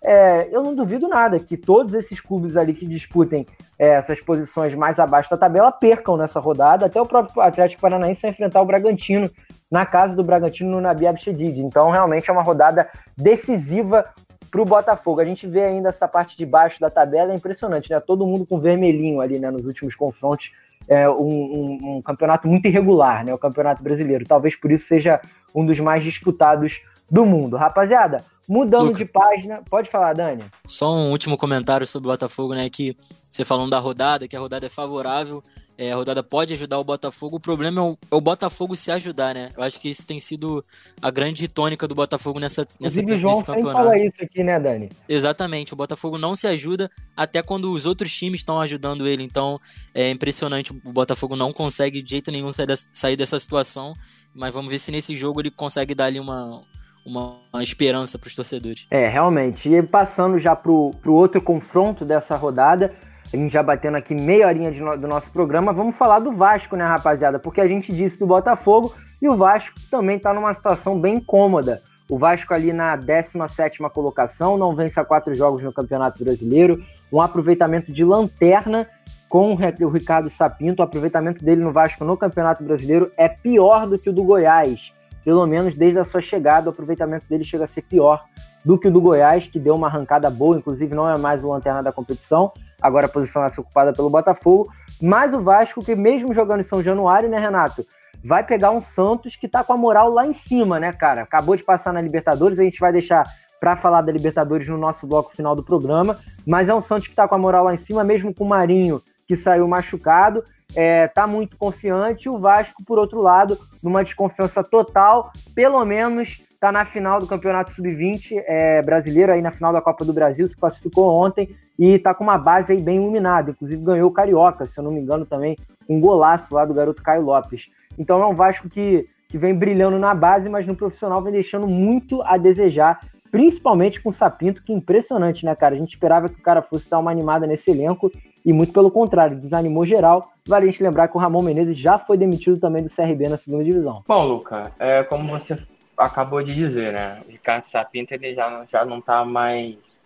é, eu não duvido nada que todos esses clubes ali que disputem é, essas posições mais abaixo da tabela percam nessa rodada. Até o próprio Atlético Paranaense vai enfrentar o Bragantino na casa do Bragantino no Nabi Abchedid. Então, realmente é uma rodada decisiva para o Botafogo. A gente vê ainda essa parte de baixo da tabela, é impressionante, né? Todo mundo com vermelhinho ali, né? Nos últimos confrontos. É um, um, um campeonato muito irregular, né? O campeonato brasileiro. Talvez por isso seja um dos mais disputados do mundo. Rapaziada, Mudando Luca. de página, pode falar, Dani. Só um último comentário sobre o Botafogo, né? Que você falando da rodada, que a rodada é favorável, é, a rodada pode ajudar o Botafogo. O problema é o, é o, Botafogo se ajudar, né? Eu acho que isso tem sido a grande tônica do Botafogo nessa, nessa Inclusive, João nesse campeonato. fala isso aqui, né, Dani? Exatamente. O Botafogo não se ajuda até quando os outros times estão ajudando ele. Então é impressionante. O Botafogo não consegue de jeito nenhum sair dessa, sair dessa situação. Mas vamos ver se nesse jogo ele consegue dar ali uma uma, uma esperança para os torcedores. É, realmente. E passando já para o outro confronto dessa rodada, a gente já batendo aqui meia horinha no, do nosso programa, vamos falar do Vasco, né, rapaziada? Porque a gente disse do Botafogo e o Vasco também está numa situação bem cômoda. O Vasco ali na 17 colocação, não vence a quatro jogos no Campeonato Brasileiro, um aproveitamento de lanterna com o Ricardo Sapinto. O aproveitamento dele no Vasco no Campeonato Brasileiro é pior do que o do Goiás pelo menos desde a sua chegada, o aproveitamento dele chega a ser pior do que o do Goiás, que deu uma arrancada boa, inclusive não é mais o lanterna da competição, agora a posição é ocupada pelo Botafogo, mas o Vasco, que mesmo jogando em São Januário, né, Renato, vai pegar um Santos que tá com a moral lá em cima, né, cara? Acabou de passar na Libertadores, a gente vai deixar para falar da Libertadores no nosso bloco final do programa, mas é um Santos que tá com a moral lá em cima, mesmo com o Marinho, que saiu machucado, é, tá muito confiante. O Vasco, por outro lado, numa desconfiança total, pelo menos tá na final do Campeonato Sub-20 é, brasileiro, aí na final da Copa do Brasil, se classificou ontem e tá com uma base aí bem iluminada. Inclusive ganhou o Carioca, se eu não me engano, também um golaço lá do garoto Caio Lopes. Então é um Vasco que, que vem brilhando na base, mas no profissional vem deixando muito a desejar, principalmente com o Sapinto, que é impressionante, né, cara? A gente esperava que o cara fosse dar uma animada nesse elenco e muito pelo contrário, desanimou geral. Vale a gente lembrar que o Ramon Menezes já foi demitido também do CRB na segunda divisão. Bom, Luca, é, como você acabou de dizer, né? O Ricardo Sapinto ele já, já não tá mais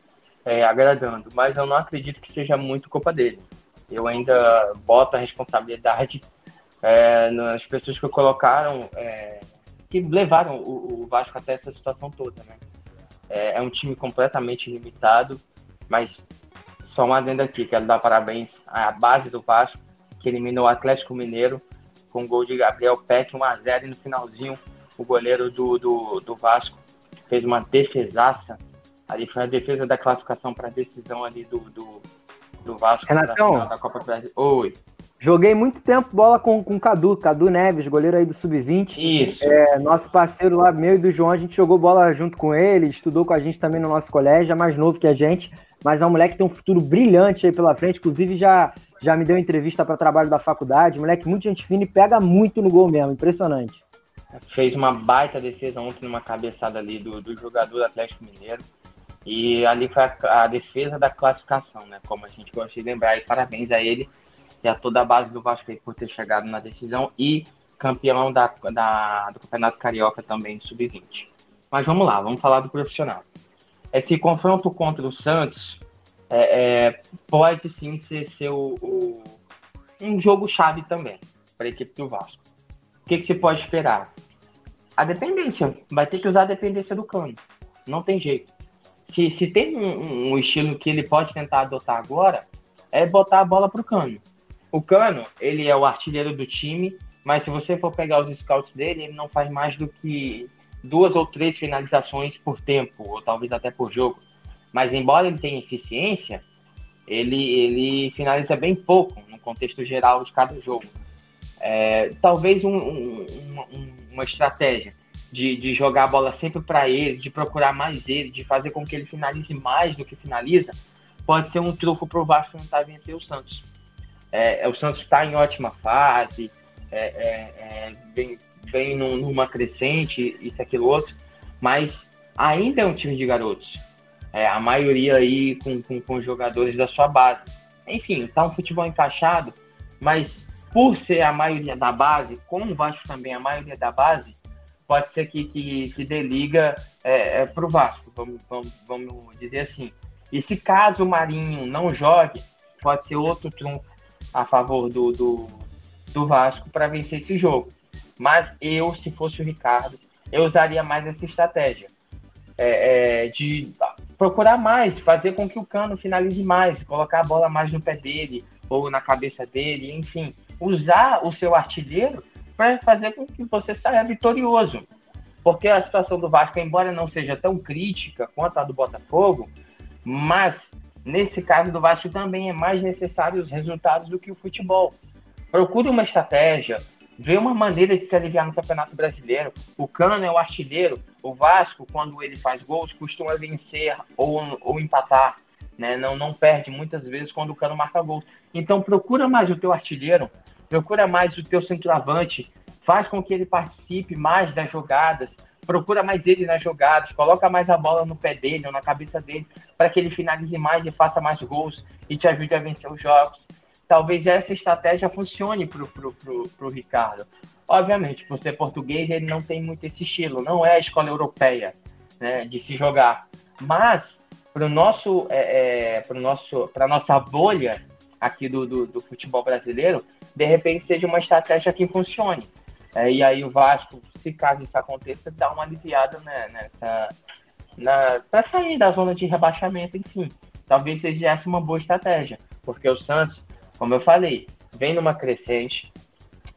é, agradando, mas eu não acredito que seja muito culpa dele. Eu ainda boto a responsabilidade é, nas pessoas que colocaram, é, que levaram o, o, Vasco até essa situação toda, né? É, é um time completamente limitado, mas só uma adenda aqui, quero dar parabéns à base do Vasco, que eliminou o Atlético Mineiro com gol de Gabriel Peck, 1x0, e no finalzinho o goleiro do, do, do Vasco fez uma defesaça. Ali foi a defesa da classificação para a decisão ali do, do, do Vasco Renatão, da Copa do Brasil. Oi. Joguei muito tempo bola com o Cadu, Cadu Neves, goleiro aí do Sub-20. Isso. É, nosso parceiro lá, meu e do João, a gente jogou bola junto com ele, estudou com a gente também no nosso colégio, é mais novo que a gente mas é um moleque que tem um futuro brilhante aí pela frente. Inclusive, já, já me deu entrevista para trabalho da faculdade. Moleque, muito gente fina e pega muito no gol mesmo. Impressionante. Fez uma baita defesa ontem numa cabeçada ali do, do jogador do Atlético Mineiro. E ali foi a, a, defesa da classificação, né? Como a gente gosta de lembrar. E parabéns a ele e a toda a base do Vasco por ter chegado na decisão e campeão da, da do Campeonato Carioca também, sub-20. Mas vamos lá, vamos falar do profissional esse confronto contra o Santos é, é, pode sim ser, ser o, um jogo-chave também para a equipe do Vasco. O que, que você pode esperar? A dependência. Vai ter que usar a dependência do cano. Não tem jeito. Se, se tem um, um estilo que ele pode tentar adotar agora, é botar a bola para o cano. O cano, ele é o artilheiro do time, mas se você for pegar os scouts dele, ele não faz mais do que duas ou três finalizações por tempo, ou talvez até por jogo. Mas embora ele tenha eficiência, ele, ele finaliza bem pouco no contexto geral de cada jogo. É, talvez um, um, uma, uma estratégia de, de jogar a bola sempre para ele, de procurar mais ele, de fazer com que ele finalize mais do que finaliza, pode ser um truco para o Vasco tentar vencer o Santos. É, o Santos está em ótima fase, é, é, é vem, vem numa crescente, isso, aquilo, outro, mas ainda é um time de garotos. É, a maioria aí com, com, com jogadores da sua base. Enfim, tá um futebol encaixado, mas por ser a maioria da base, como o Vasco também é a maioria da base, pode ser que, que, que dê liga é, é, para o Vasco, vamos, vamos, vamos dizer assim. E se caso o Marinho não jogue, pode ser outro trunfo a favor do, do, do Vasco para vencer esse jogo. Mas eu, se fosse o Ricardo, eu usaria mais essa estratégia é, é, de procurar mais, fazer com que o Cano finalize mais, colocar a bola mais no pé dele ou na cabeça dele, enfim, usar o seu artilheiro para fazer com que você saia vitorioso. Porque a situação do Vasco, embora não seja tão crítica quanto a do Botafogo, mas nesse caso do Vasco também é mais necessário os resultados do que o futebol. Procure uma estratégia, vê uma maneira de se aliviar no Campeonato Brasileiro. O Cano é o artilheiro. O Vasco, quando ele faz gols, costuma vencer ou, ou empatar. Né? Não, não perde muitas vezes quando o Cano marca gols. Então procura mais o teu artilheiro, procura mais o teu centroavante, faz com que ele participe mais das jogadas, procura mais ele nas jogadas, coloca mais a bola no pé dele ou na cabeça dele, para que ele finalize mais e faça mais gols e te ajude a vencer os jogos talvez essa estratégia funcione para o Ricardo. Obviamente, por ser português, ele não tem muito esse estilo, não é a escola europeia né, de se jogar. Mas, para o nosso, é, é, nossa bolha aqui do, do, do, futebol brasileiro, de repente seja uma estratégia que funcione. É, e aí o Vasco, se caso isso aconteça, dá uma aliviada né, nessa, na, para sair da zona de rebaixamento, enfim. Talvez seja essa uma boa estratégia, porque o Santos como eu falei, vem numa crescente.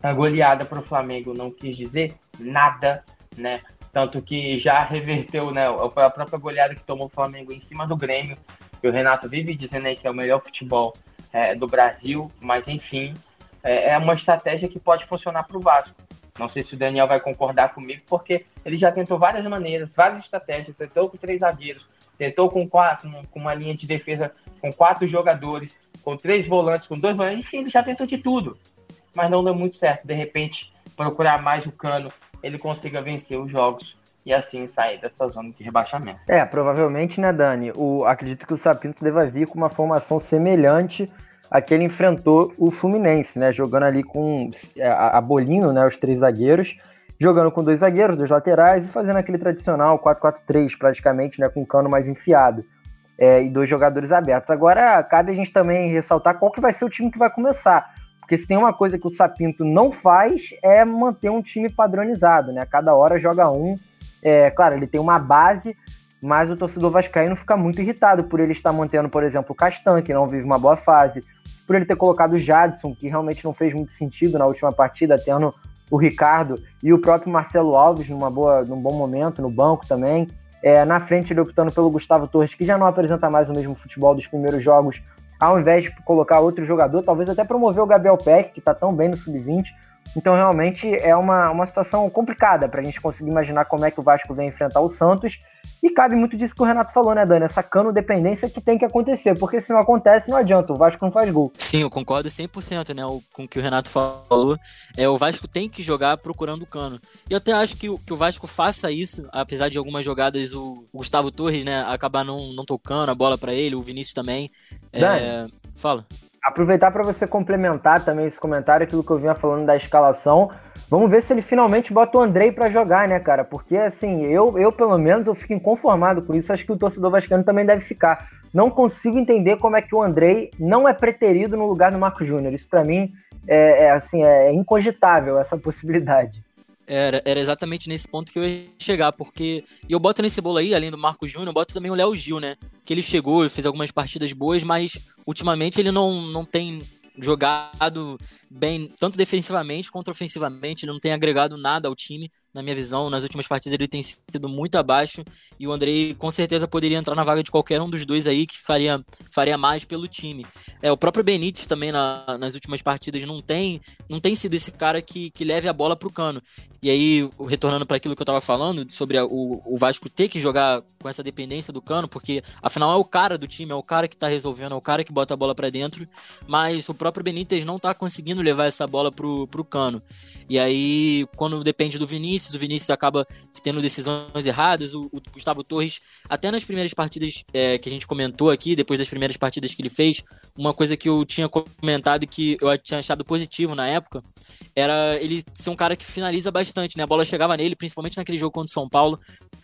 A goleada para o Flamengo não quis dizer nada, né? Tanto que já reverteu, né? A própria goleada que tomou o Flamengo em cima do Grêmio. E o Renato vive dizendo aí que é o melhor futebol é, do Brasil, mas enfim, é, é uma estratégia que pode funcionar para o Vasco. Não sei se o Daniel vai concordar comigo, porque ele já tentou várias maneiras, várias estratégias, tentou com três zagueiros, tentou com quatro, com uma linha de defesa com quatro jogadores, com três volantes, com dois volantes, enfim, ele já tentou de tudo. Mas não deu muito certo. De repente, procurar mais o cano, ele consiga vencer os jogos e assim sair dessa zona de rebaixamento. É, provavelmente, né, Dani? O, acredito que o Sapinto deva vir com uma formação semelhante a que ele enfrentou o Fluminense, né? Jogando ali com é, a, a Bolino, né? Os três zagueiros, jogando com dois zagueiros, dois laterais e fazendo aquele tradicional 4-4-3, praticamente, né? Com o cano mais enfiado é, e dois jogadores abertos. Agora, cabe a gente também ressaltar qual que vai ser o time que vai começar. Porque se tem uma coisa que o Sapinto não faz é manter um time padronizado, né? Cada hora joga um. É, claro, ele tem uma base, mas o torcedor vascaíno fica muito irritado por ele estar mantendo, por exemplo, o Castan, que não vive uma boa fase, por ele ter colocado o Jadson, que realmente não fez muito sentido na última partida, tendo o Ricardo e o próprio Marcelo Alves numa boa, num bom momento no banco também. É, na frente, ele optando pelo Gustavo Torres, que já não apresenta mais o mesmo futebol dos primeiros jogos, ao invés de colocar outro jogador, talvez até promover o Gabriel Peck, que está tão bem no sub-20. Então, realmente, é uma, uma situação complicada para a gente conseguir imaginar como é que o Vasco vem enfrentar o Santos. E cabe muito disso que o Renato falou, né, Dani? Essa cano dependência que tem que acontecer, porque se não acontece, não adianta, o Vasco não faz gol. Sim, eu concordo 100%, né, com o que o Renato falou. É, o Vasco tem que jogar procurando o cano. E eu até acho que, que o Vasco faça isso, apesar de algumas jogadas o, o Gustavo Torres, né, acabar não, não tocando a bola para ele, o Vinícius também. É, fala. Aproveitar para você complementar também esse comentário, aquilo que eu vinha falando da escalação. Vamos ver se ele finalmente bota o Andrei para jogar, né, cara? Porque, assim, eu, eu pelo menos, eu fico inconformado com isso. Acho que o torcedor vascaíno também deve ficar. Não consigo entender como é que o Andrei não é preterido no lugar do Marco Júnior. Isso, para mim, é, é, assim, é incogitável essa possibilidade. Era, era exatamente nesse ponto que eu ia chegar, porque. E eu boto nesse bolo aí, além do Marco Júnior, eu boto também o Léo Gil, né? Que ele chegou, fez algumas partidas boas, mas ultimamente ele não, não tem jogado bem, tanto defensivamente quanto ofensivamente. Ele não tem agregado nada ao time, na minha visão. Nas últimas partidas ele tem sido muito abaixo. E o Andrei com certeza poderia entrar na vaga de qualquer um dos dois aí que faria, faria mais pelo time. É, o próprio Benítez também na, nas últimas partidas não tem, não tem sido esse cara que, que leve a bola pro cano. E aí, retornando para aquilo que eu estava falando, sobre a, o, o Vasco ter que jogar com essa dependência do cano, porque afinal é o cara do time, é o cara que está resolvendo, é o cara que bota a bola para dentro, mas o próprio Benítez não está conseguindo levar essa bola pro, pro cano. E aí, quando depende do Vinícius, Vinícius, o Vinícius acaba tendo decisões erradas, o, o Gustavo Torres, até nas primeiras partidas é, que a gente comentou aqui, depois das primeiras partidas que ele fez, uma coisa que eu tinha comentado que eu tinha achado positivo na época, era ele ser um cara que finaliza bastante, né? A bola chegava nele, principalmente naquele jogo contra o São Paulo,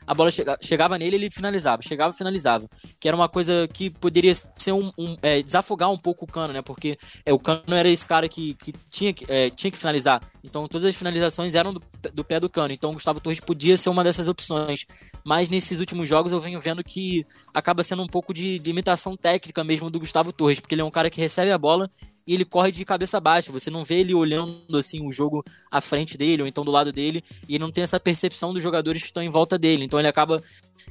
a bola chega, chegava nele ele finalizava, chegava finalizava. Que era uma coisa que poderia ser um, um é, desafogar um pouco o Cano, né? Porque é, o Cano era esse cara que, que, tinha, que é, tinha que finalizar. Então todas as finalizações eram do, do pé do Cano. Então o Gustavo Torres podia ser uma dessas opções. Mas nesses últimos jogos eu venho vendo que acaba sendo um pouco de limitação técnica mesmo do Gustavo Torres, porque ele é um cara que recebe a bola e ele corre de cabeça baixa. Você não vê ele olhando assim o jogo à frente dele ou então do lado dele e não tem essa percepção dos jogadores que estão em volta dele. Então ele acaba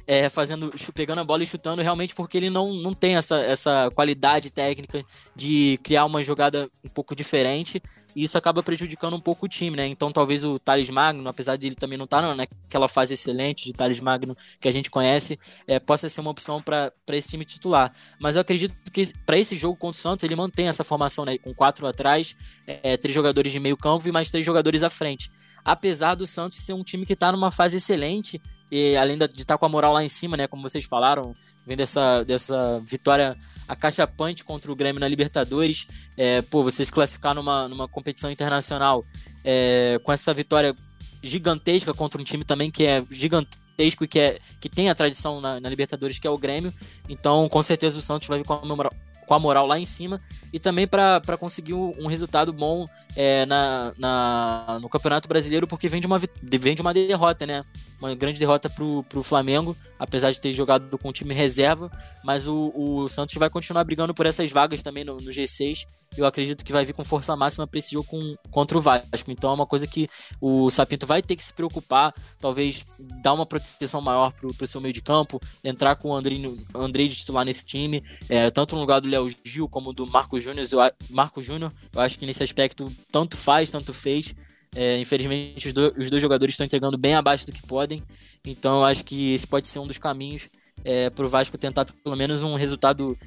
é, fazendo, pegando a bola e chutando realmente porque ele não, não tem essa, essa qualidade técnica de criar uma jogada um pouco diferente e isso acaba prejudicando um pouco o time, né? Então talvez o Thales Magno, apesar de ele também não estar tá naquela fase excelente de Thales Magno que a gente conhece, é, possa ser uma opção para esse time titular. Mas eu acredito que para esse jogo contra o Santos ele mantém essa formação, né? Com quatro atrás, é, três jogadores de meio campo e mais três jogadores à frente apesar do Santos ser um time que está numa fase excelente e além de estar tá com a moral lá em cima, né, como vocês falaram, vendo dessa, dessa vitória acachapante contra o Grêmio na Libertadores, é, pô, você se classificar numa, numa competição internacional é, com essa vitória gigantesca contra um time também que é gigantesco e que, é, que tem a tradição na, na Libertadores, que é o Grêmio, então com certeza o Santos vai vir com a moral, com a moral lá em cima e também para conseguir um resultado bom é, na, na, no Campeonato Brasileiro, porque vem de uma, vem de uma derrota, né? Uma grande derrota pro, pro Flamengo, apesar de ter jogado com o time reserva, mas o, o Santos vai continuar brigando por essas vagas também no, no G6. Eu acredito que vai vir com força máxima para esse jogo com, contra o Vasco. Então é uma coisa que o Sapinto vai ter que se preocupar, talvez dar uma proteção maior pro, pro seu meio de campo, entrar com o Andrei, Andrei de titular nesse time, é, tanto no lugar do Léo Gil como do Marco Júnior. Marco Júnior, eu acho que nesse aspecto tanto faz, tanto fez. É, infelizmente, os, do, os, dois jogadores estão entregando bem abaixo do que podem. Então, acho que esse pode ser um dos caminhos é, para o Vasco tentar pelo menos um resultado,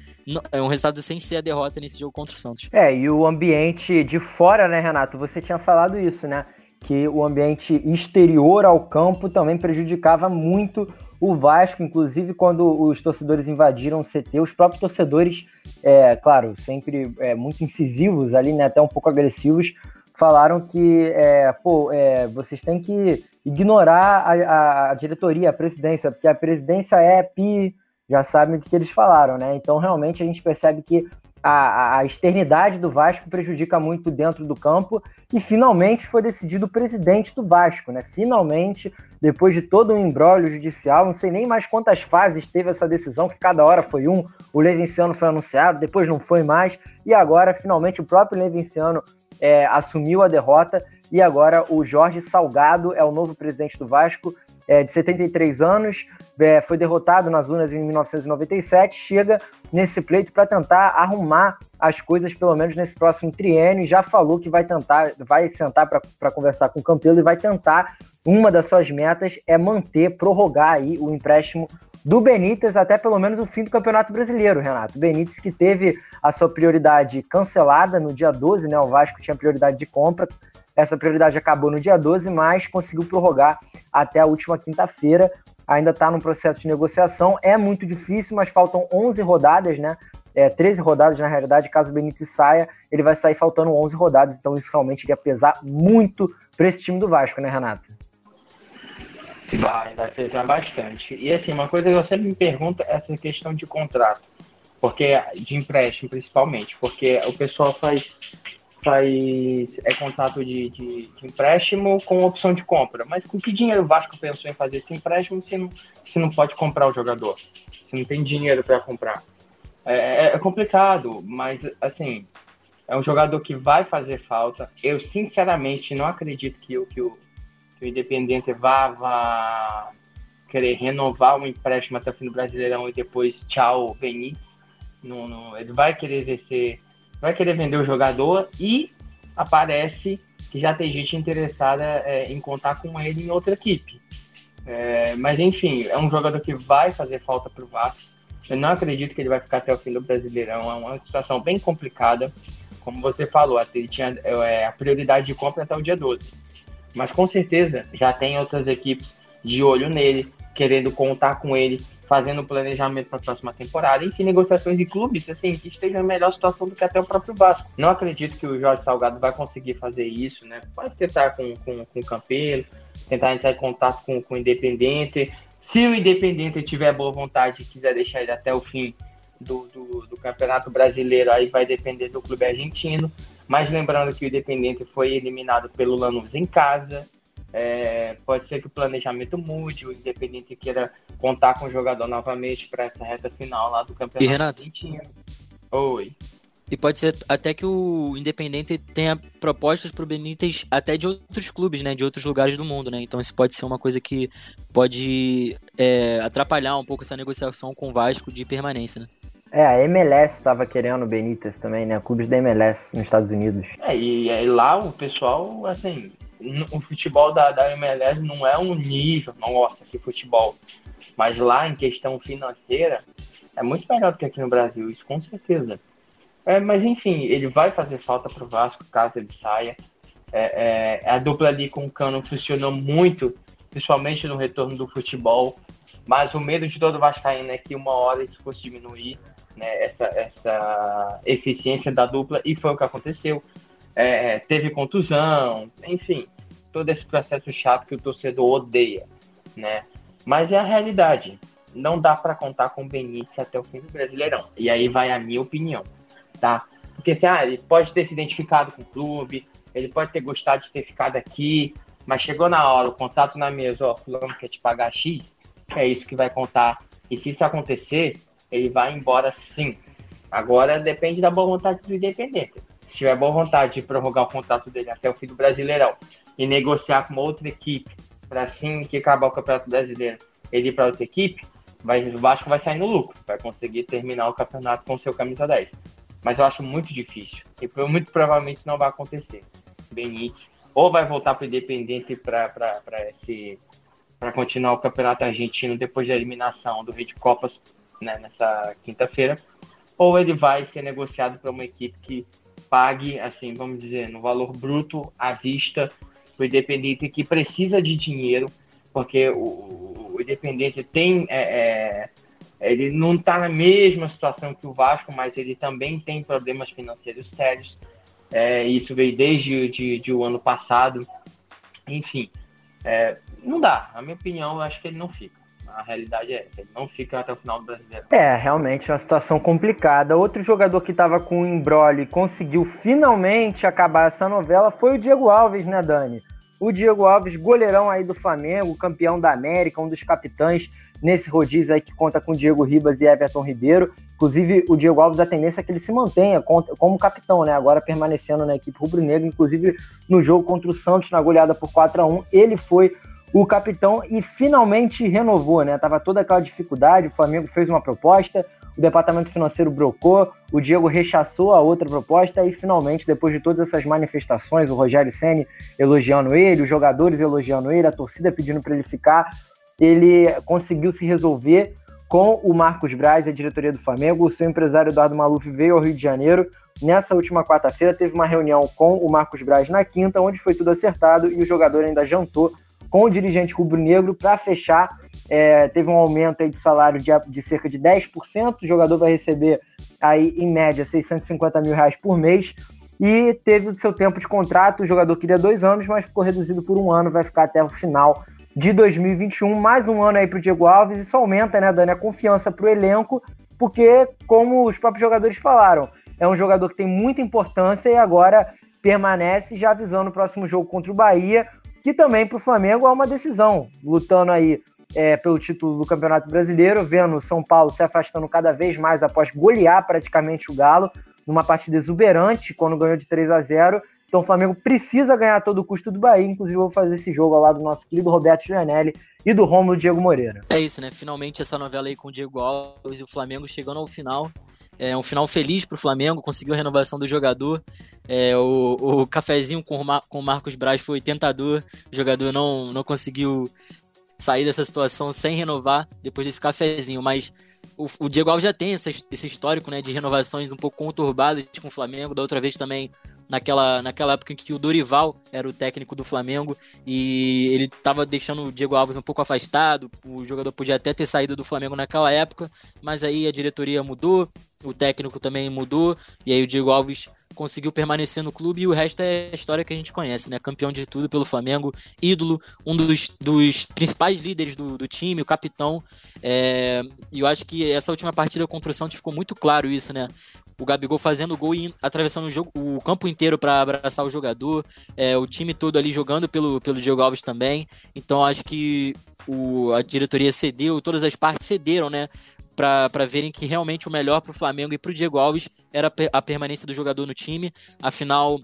um resultado sem ser a derrota nesse jogo contra o Santos. É, e o ambiente de fora, né, Renato? Você tinha falado isso, né? Que o ambiente exterior ao campo também prejudicava muito o Vasco, inclusive quando os torcedores invadiram o CT, os próprios torcedores, é, claro, sempre é, muito incisivos ali, né, até um pouco agressivos, falaram que, é, pô, é, vocês têm que ignorar a, a, diretoria, a presidência, porque a presidência é pi, já sabem o que eles falaram, né? Então, realmente, a gente percebe que a, a externidade do Vasco prejudica muito dentro do campo e finalmente foi decidido o presidente do Vasco, né? Finalmente, depois de todo um embrólio judicial, não sei nem mais quantas fases teve essa decisão, que cada hora foi um, o Levinciano foi anunciado, depois não foi mais, e agora finalmente o próprio Levinciano é, assumiu a derrota. E agora o Jorge Salgado é o novo presidente do Vasco é, de 73 anos, é, foi derrotado nas urnas em 1997, chega nesse pleito para tentar arrumar as coisas, pelo menos nesse próximo triênio, já falou que vai tentar, vai sentar para conversar com o Campelo e vai tentar, uma das suas metas é manter, prorrogar aí o empréstimo do Benítez até pelo menos o fim do Campeonato Brasileiro, Renato. Benítez que teve a sua prioridade cancelada no dia 12, né? O Vasco tinha prioridade de compra, essa prioridade acabou no dia 12, mas conseguiu prorrogar até a última quinta-feira. Ainda está no processo de negociação. É muito difícil, mas faltam 11 rodadas, né? É, 13 rodadas, na realidade, caso o Benítez saia, ele vai sair faltando 11 rodadas, então isso realmente ia pesar muito para esse time do Vasco, né, Renato? Vai, vai pesar bastante. E assim, uma coisa que eu sempre me pergunto é essa questão de contrato, porque de empréstimo principalmente, porque o pessoal faz faz é contrato de, de, de, empréstimo com opção de compra. Mas com que dinheiro o Vasco pensou em fazer esse empréstimo se não, se não pode comprar o jogador? Se não tem dinheiro para comprar? É, é, é, complicado, mas assim, é um jogador que vai fazer falta. Eu sinceramente não acredito que, que, o, que o Independente vá, vá querer renovar um empréstimo até o fim do Brasileirão e depois tchau Benítez. Não, ele vai querer exercer vai querer vender o jogador e aparece que já tem gente interessada é, em contar com ele em outra equipe. É, mas enfim, é um jogador que vai fazer falta para o Vasco. Eu não acredito que ele vai ficar até o fim do Brasileirão. É uma situação bem complicada. Como você falou, ele tinha é, a prioridade de compra até o dia 12. Mas com certeza já tem outras equipes de olho nele, querendo contar com ele, fazendo planejamento para a próxima temporada. Enfim, negociações de clubes assim, que estejam em melhor situação do que até o próprio Vasco. Não acredito que o Jorge Salgado vai conseguir fazer isso, né? Pode tentar com, com, com o Campeiro, tentar entrar em contato com, com o Independente. Se o Independente tiver boa vontade e quiser deixar ele até o fim do, do, do, Campeonato Brasileiro, aí vai depender do clube argentino. Mas lembrando que o Independente foi eliminado pelo Lanús em casa. É, pode ser que o planejamento mude, o Independente queira contar com o jogador novamente para essa reta final lá do Campeonato e Renato? Argentino. Oi. E pode ser até que o Independente tenha propostas para o Benítez até de outros clubes, né? De outros lugares do mundo, né? Então isso pode ser uma coisa que pode é, atrapalhar um pouco essa negociação com o Vasco de permanência, né? É, a MLS estava querendo o Benítez também, né? Clubes da MLS nos Estados Unidos. É, e, e lá o pessoal, assim, o futebol da, da MLS não é um nível, nossa, que futebol. Mas lá, em questão financeira, é muito melhor do que aqui no Brasil, isso com certeza. É, mas enfim, ele vai fazer falta para o Vasco caso ele saia. É, é, a dupla ali com o Cano funcionou muito, principalmente no retorno do futebol. Mas o medo de todo Vascaíno é que uma hora isso fosse diminuir né, essa, essa eficiência da dupla, e foi o que aconteceu. É, teve contusão, enfim, todo esse processo chato que o torcedor odeia. Né? Mas é a realidade. Não dá para contar com o Benítez até o fim do Brasileirão. E aí vai a minha opinião tá? Porque assim, ah, ele pode ter se identificado com o clube, ele pode ter gostado de ter ficado aqui, mas chegou na hora, o contato na mesa, ó, fulano quer te pagar X, é isso que vai contar. E se isso acontecer, ele vai embora sim. Agora depende da boa vontade do Independente. Se tiver boa vontade de prorrogar o contrato dele até o fim do Brasileirão e negociar com uma outra equipe para assim que acabar o Campeonato Brasileiro, ele ir para outra equipe, vai, o Vasco vai sair no lucro, vai conseguir terminar o campeonato com seu camisa 10 mas eu acho muito difícil. E muito provavelmente não vai acontecer. Benítez ou vai voltar para o Independente para para continuar o campeonato argentino depois da eliminação do Rio de Copas né, nessa quinta-feira, ou ele vai ser negociado para uma equipe que pague, assim, vamos dizer, no valor bruto à vista o Independente que precisa de dinheiro, porque o, o Independente tem é, é, ele não está na mesma situação que o Vasco, mas ele também tem problemas financeiros sérios. É, isso veio desde de, de o ano passado. Enfim, é, não dá. Na minha opinião, eu acho que ele não fica. A realidade é essa, ele não fica até o final do brasileiro. É, realmente é uma situação complicada. Outro jogador que estava com o embrolho e conseguiu finalmente acabar essa novela foi o Diego Alves, né, Dani? O Diego Alves, goleirão aí do Flamengo, campeão da América, um dos capitães nesse rodízio aí que conta com Diego Ribas e Everton Ribeiro. Inclusive, o Diego Alves, a tendência é que ele se mantenha como capitão, né? Agora permanecendo na equipe rubro-negra, inclusive no jogo contra o Santos, na goleada por 4 a 1 ele foi o capitão e finalmente renovou, né? Tava toda aquela dificuldade, o Flamengo fez uma proposta, o departamento financeiro brocou, o Diego rechaçou a outra proposta e finalmente, depois de todas essas manifestações, o Rogério Ceni elogiando ele, os jogadores elogiando ele, a torcida pedindo para ele ficar, ele conseguiu se resolver com o Marcos Braz, a diretoria do Flamengo. O seu empresário Eduardo Maluf veio ao Rio de Janeiro. Nessa última quarta-feira teve uma reunião com o Marcos Braz na quinta, onde foi tudo acertado e o jogador ainda jantou com o dirigente rubro-negro para fechar. É, teve um aumento de salário de, de, cerca de 10%. O jogador vai receber aí, em média, 650 mil reais por mês. E teve o seu tempo de contrato. O jogador queria dois anos, mas ficou reduzido por um ano, vai ficar até o final de 2021. Mais um ano aí para o Diego Alves. Isso aumenta, né, Dani, a confiança para o elenco, porque, como os próprios jogadores falaram, é um jogador que tem muita importância e agora permanece já avisando o próximo jogo contra o Bahia, que também para o Flamengo é uma decisão, lutando aí é, pelo título do Campeonato Brasileiro, vendo o São Paulo se afastando cada vez mais após golear praticamente o Galo, numa partida exuberante, quando ganhou de 3 a 0 então o Flamengo precisa ganhar todo o custo do Bahia. Inclusive, vou fazer esse jogo ao lado do nosso querido Roberto Gianelli e do Romulo Diego Moreira. É isso, né? Finalmente essa novela aí com o Diego Alves e o Flamengo chegando ao final. É um final feliz para o Flamengo, conseguiu a renovação do jogador. É, o, o cafezinho com o, com o Marcos Braz foi tentador. O jogador não, não conseguiu sair dessa situação sem renovar depois desse cafezinho, mas o, o Diego Alves já tem essa, esse histórico né, de renovações um pouco conturbadas com o Flamengo. Da outra vez também naquela, naquela época em que o Dorival era o técnico do Flamengo e ele estava deixando o Diego Alves um pouco afastado. O jogador podia até ter saído do Flamengo naquela época, mas aí a diretoria mudou, o técnico também mudou, e aí o Diego Alves conseguiu permanecer no clube e o resto é a história que a gente conhece, né? Campeão de tudo pelo Flamengo, ídolo, um dos, dos principais líderes do, do time, o capitão. É, e eu acho que essa última partida contra o Santos ficou muito claro isso, né? O Gabigol fazendo gol e atravessando o, jogo, o campo inteiro para abraçar o jogador, é, o time todo ali jogando pelo, pelo Diego Alves também. Então acho que o, a diretoria cedeu, todas as partes cederam, né? para verem que realmente o melhor para o Flamengo e para o Diego Alves era a permanência do jogador no time. Afinal,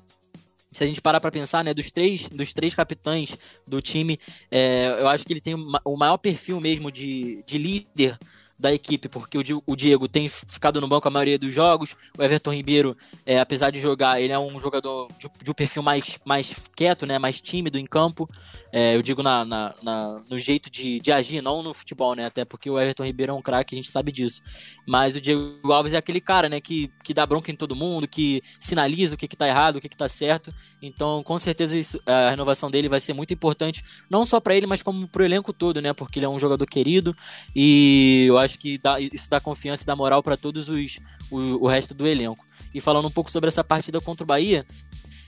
se a gente parar para pensar, né, dos três, dos três capitães do time, é, eu acho que ele tem o maior perfil mesmo de, de líder da equipe, porque o Diego tem ficado no banco a maioria dos jogos, o Everton Ribeiro, é, apesar de jogar, ele é um jogador de, de um perfil mais, mais quieto, né, mais tímido em campo, é, eu digo na, na, na, no jeito de, de agir, não no futebol, né? Até porque o Everton Ribeiro é um craque, a gente sabe disso. Mas o Diego Alves é aquele cara, né? Que, que dá bronca em todo mundo, que sinaliza o que, que tá errado, o que, que tá certo. Então, com certeza, isso, a renovação dele vai ser muito importante, não só para ele, mas como pro elenco todo, né? Porque ele é um jogador querido e eu acho que dá, isso dá confiança e dá moral para todos os o, o resto do elenco. E falando um pouco sobre essa partida contra o Bahia,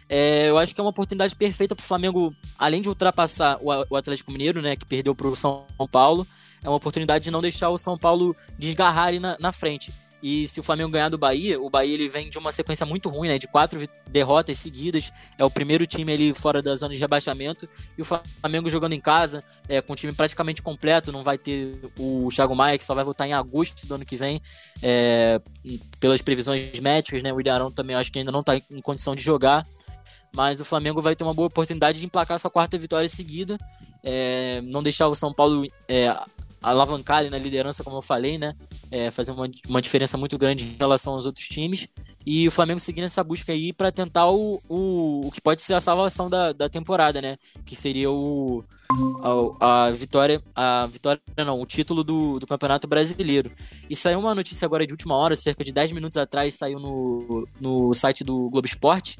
é, eu acho que é uma oportunidade perfeita para o Flamengo, além de ultrapassar o, o Atlético Mineiro, né, que perdeu para o São Paulo, é uma oportunidade de não deixar o São Paulo desgarrar ali na, na frente. E se o Flamengo ganhar do Bahia, o Bahia ele vem de uma sequência muito ruim, né? De quatro derrotas seguidas. É o primeiro time ali fora da zona de rebaixamento. E o Flamengo jogando em casa, é, com o time praticamente completo. Não vai ter o Thiago Maia, que só vai voltar em agosto do ano que vem. É, pelas previsões médicas, né? O Ilharão também acho que ainda não está em condição de jogar mas o Flamengo vai ter uma boa oportunidade de emplacar sua quarta vitória seguida, é, não deixar o São Paulo é, alavancar ali na liderança, como eu falei, né? É, fazer uma, uma diferença muito grande em relação aos outros times. E o Flamengo seguir nessa busca aí para tentar o, o, o que pode ser a salvação da, da temporada, né? Que seria o, a, a vitória, a vitória, não, o título do, do Campeonato Brasileiro. E saiu uma notícia agora de última hora, cerca de 10 minutos atrás, saiu no, no site do Globo Esporte,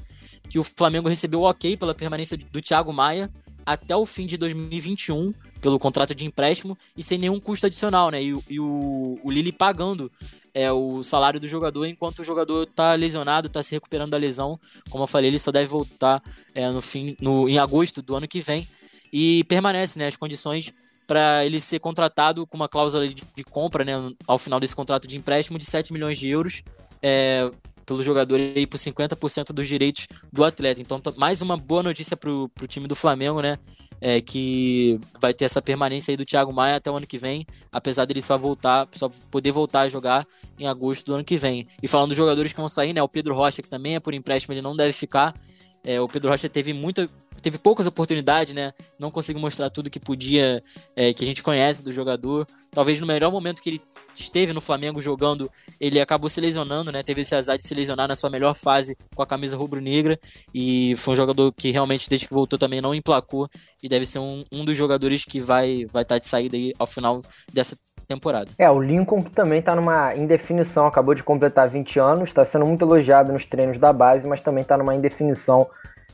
que o Flamengo recebeu o ok pela permanência do Thiago Maia até o fim de 2021 pelo contrato de empréstimo e sem nenhum custo adicional, né? E, e o, o Lili pagando é, o salário do jogador enquanto o jogador está lesionado, está se recuperando da lesão. Como eu falei, ele só deve voltar é, no fim, no, em agosto do ano que vem e permanece, né? As condições para ele ser contratado com uma cláusula de, de, compra, né? Ao final desse contrato de empréstimo de 7 milhões de euros. É, pelo jogador aí por 50% dos direitos do atleta. Então, tá, mais uma boa notícia pro, pro time do Flamengo, né? É, que vai ter essa permanência aí do Thiago Maia até o ano que vem, apesar dele só voltar, só poder voltar a jogar em agosto do ano que vem. E falando dos jogadores que vão sair, né? O Pedro Rocha, que também é por empréstimo, ele não deve ficar. É, o Pedro Rocha teve muita, teve poucas oportunidades, né? Não conseguiu mostrar tudo que podia, é, que a gente conhece do jogador. Talvez no melhor momento que ele esteve no Flamengo jogando, ele acabou se lesionando, né? Teve esse azar de se lesionar na sua melhor fase com a camisa rubro-negra. E foi um jogador que realmente, desde que voltou, também não emplacou. E deve ser um, um dos jogadores que vai vai estar tá de saída aí ao final dessa temporada. É, o Lincoln que também está numa indefinição, acabou de completar 20 anos, está sendo muito elogiado nos treinos da base, mas também está numa indefinição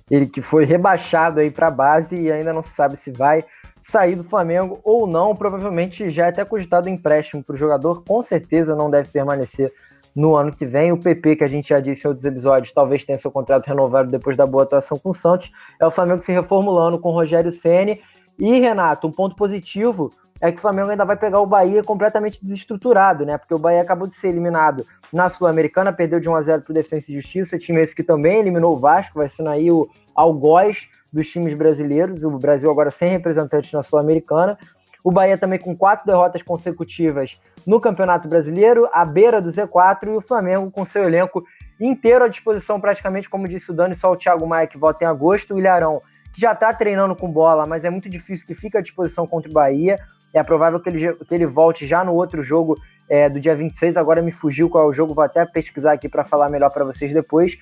ele que foi rebaixado aí para a base e ainda não se sabe se vai sair do Flamengo ou não. Provavelmente já é até cogitado empréstimo para o jogador, com certeza não deve permanecer no ano que vem. O PP, que a gente já disse em outros episódios, talvez tenha seu contrato renovado depois da boa atuação com o Santos. É o Flamengo se reformulando com o Rogério Ceni e Renato, um ponto positivo é que o Flamengo ainda vai pegar o Bahia completamente desestruturado, né? Porque o Bahia acabou de ser eliminado na Sul-Americana, perdeu de 1 a 0 para o Defensa e Justiça, time esse que também eliminou o Vasco, vai ser aí o algoz dos times brasileiros, o Brasil agora sem representantes na Sul-Americana. O Bahia também com quatro derrotas consecutivas no Campeonato Brasileiro, à beira do Z4, e o Flamengo com seu elenco inteiro à disposição, praticamente, como disse o Dani, só o Thiago Maia que volta em agosto, o Ilharão que já está treinando com bola, mas é muito difícil que fique à disposição contra o Bahia. É provável que ele, que ele volte já no outro jogo é, do dia 26. Agora me fugiu qual é o jogo, vou até pesquisar aqui para falar melhor para vocês depois.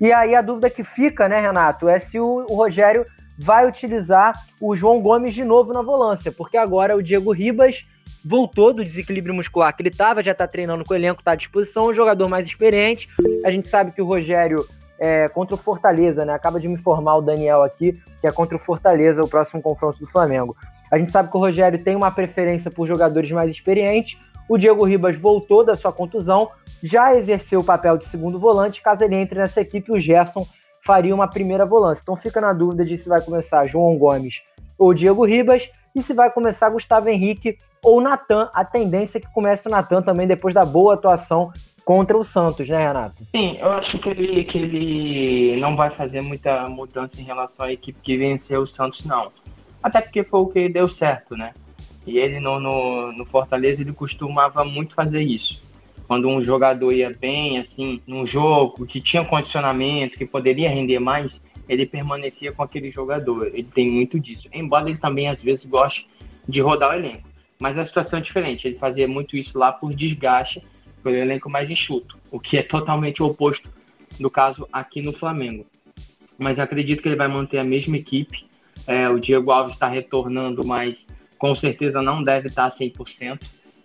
E aí a dúvida que fica, né, Renato, é se o, o Rogério vai utilizar o João Gomes de novo na volância, porque agora o Diego Ribas voltou do desequilíbrio muscular que ele estava, já está treinando com o elenco, está à disposição, um jogador mais experiente. A gente sabe que o Rogério é, contra o Fortaleza, né? Acaba de me informar o Daniel aqui, que é contra o Fortaleza o próximo confronto do Flamengo. A gente sabe que o Rogério tem uma preferência por jogadores mais experientes. O Diego Ribas voltou da sua contusão, já exerceu o papel de segundo volante. Caso ele entre nessa equipe, o Gerson faria uma primeira volância. Então fica na dúvida de se vai começar João Gomes ou Diego Ribas e se vai começar Gustavo Henrique ou Natan. A tendência é que comece o Natan também depois da boa atuação contra o Santos, né, Renato? Sim, eu acho que ele, que ele não vai fazer muita mudança em relação à equipe que venceu o Santos, não. Até porque foi o que deu certo, né? E ele no, no, no Fortaleza ele costumava muito fazer isso. Quando um jogador ia bem, assim, num jogo, que tinha condicionamento, que poderia render mais, ele permanecia com aquele jogador. Ele tem muito disso. Embora ele também, às vezes, goste de rodar o elenco. Mas a situação é diferente. Ele fazia muito isso lá por desgaste, pelo elenco mais enxuto, o que é totalmente o oposto do caso aqui no Flamengo. Mas acredito que ele vai manter a mesma equipe. É, o Diego Alves está retornando, mas com certeza não deve estar 100%.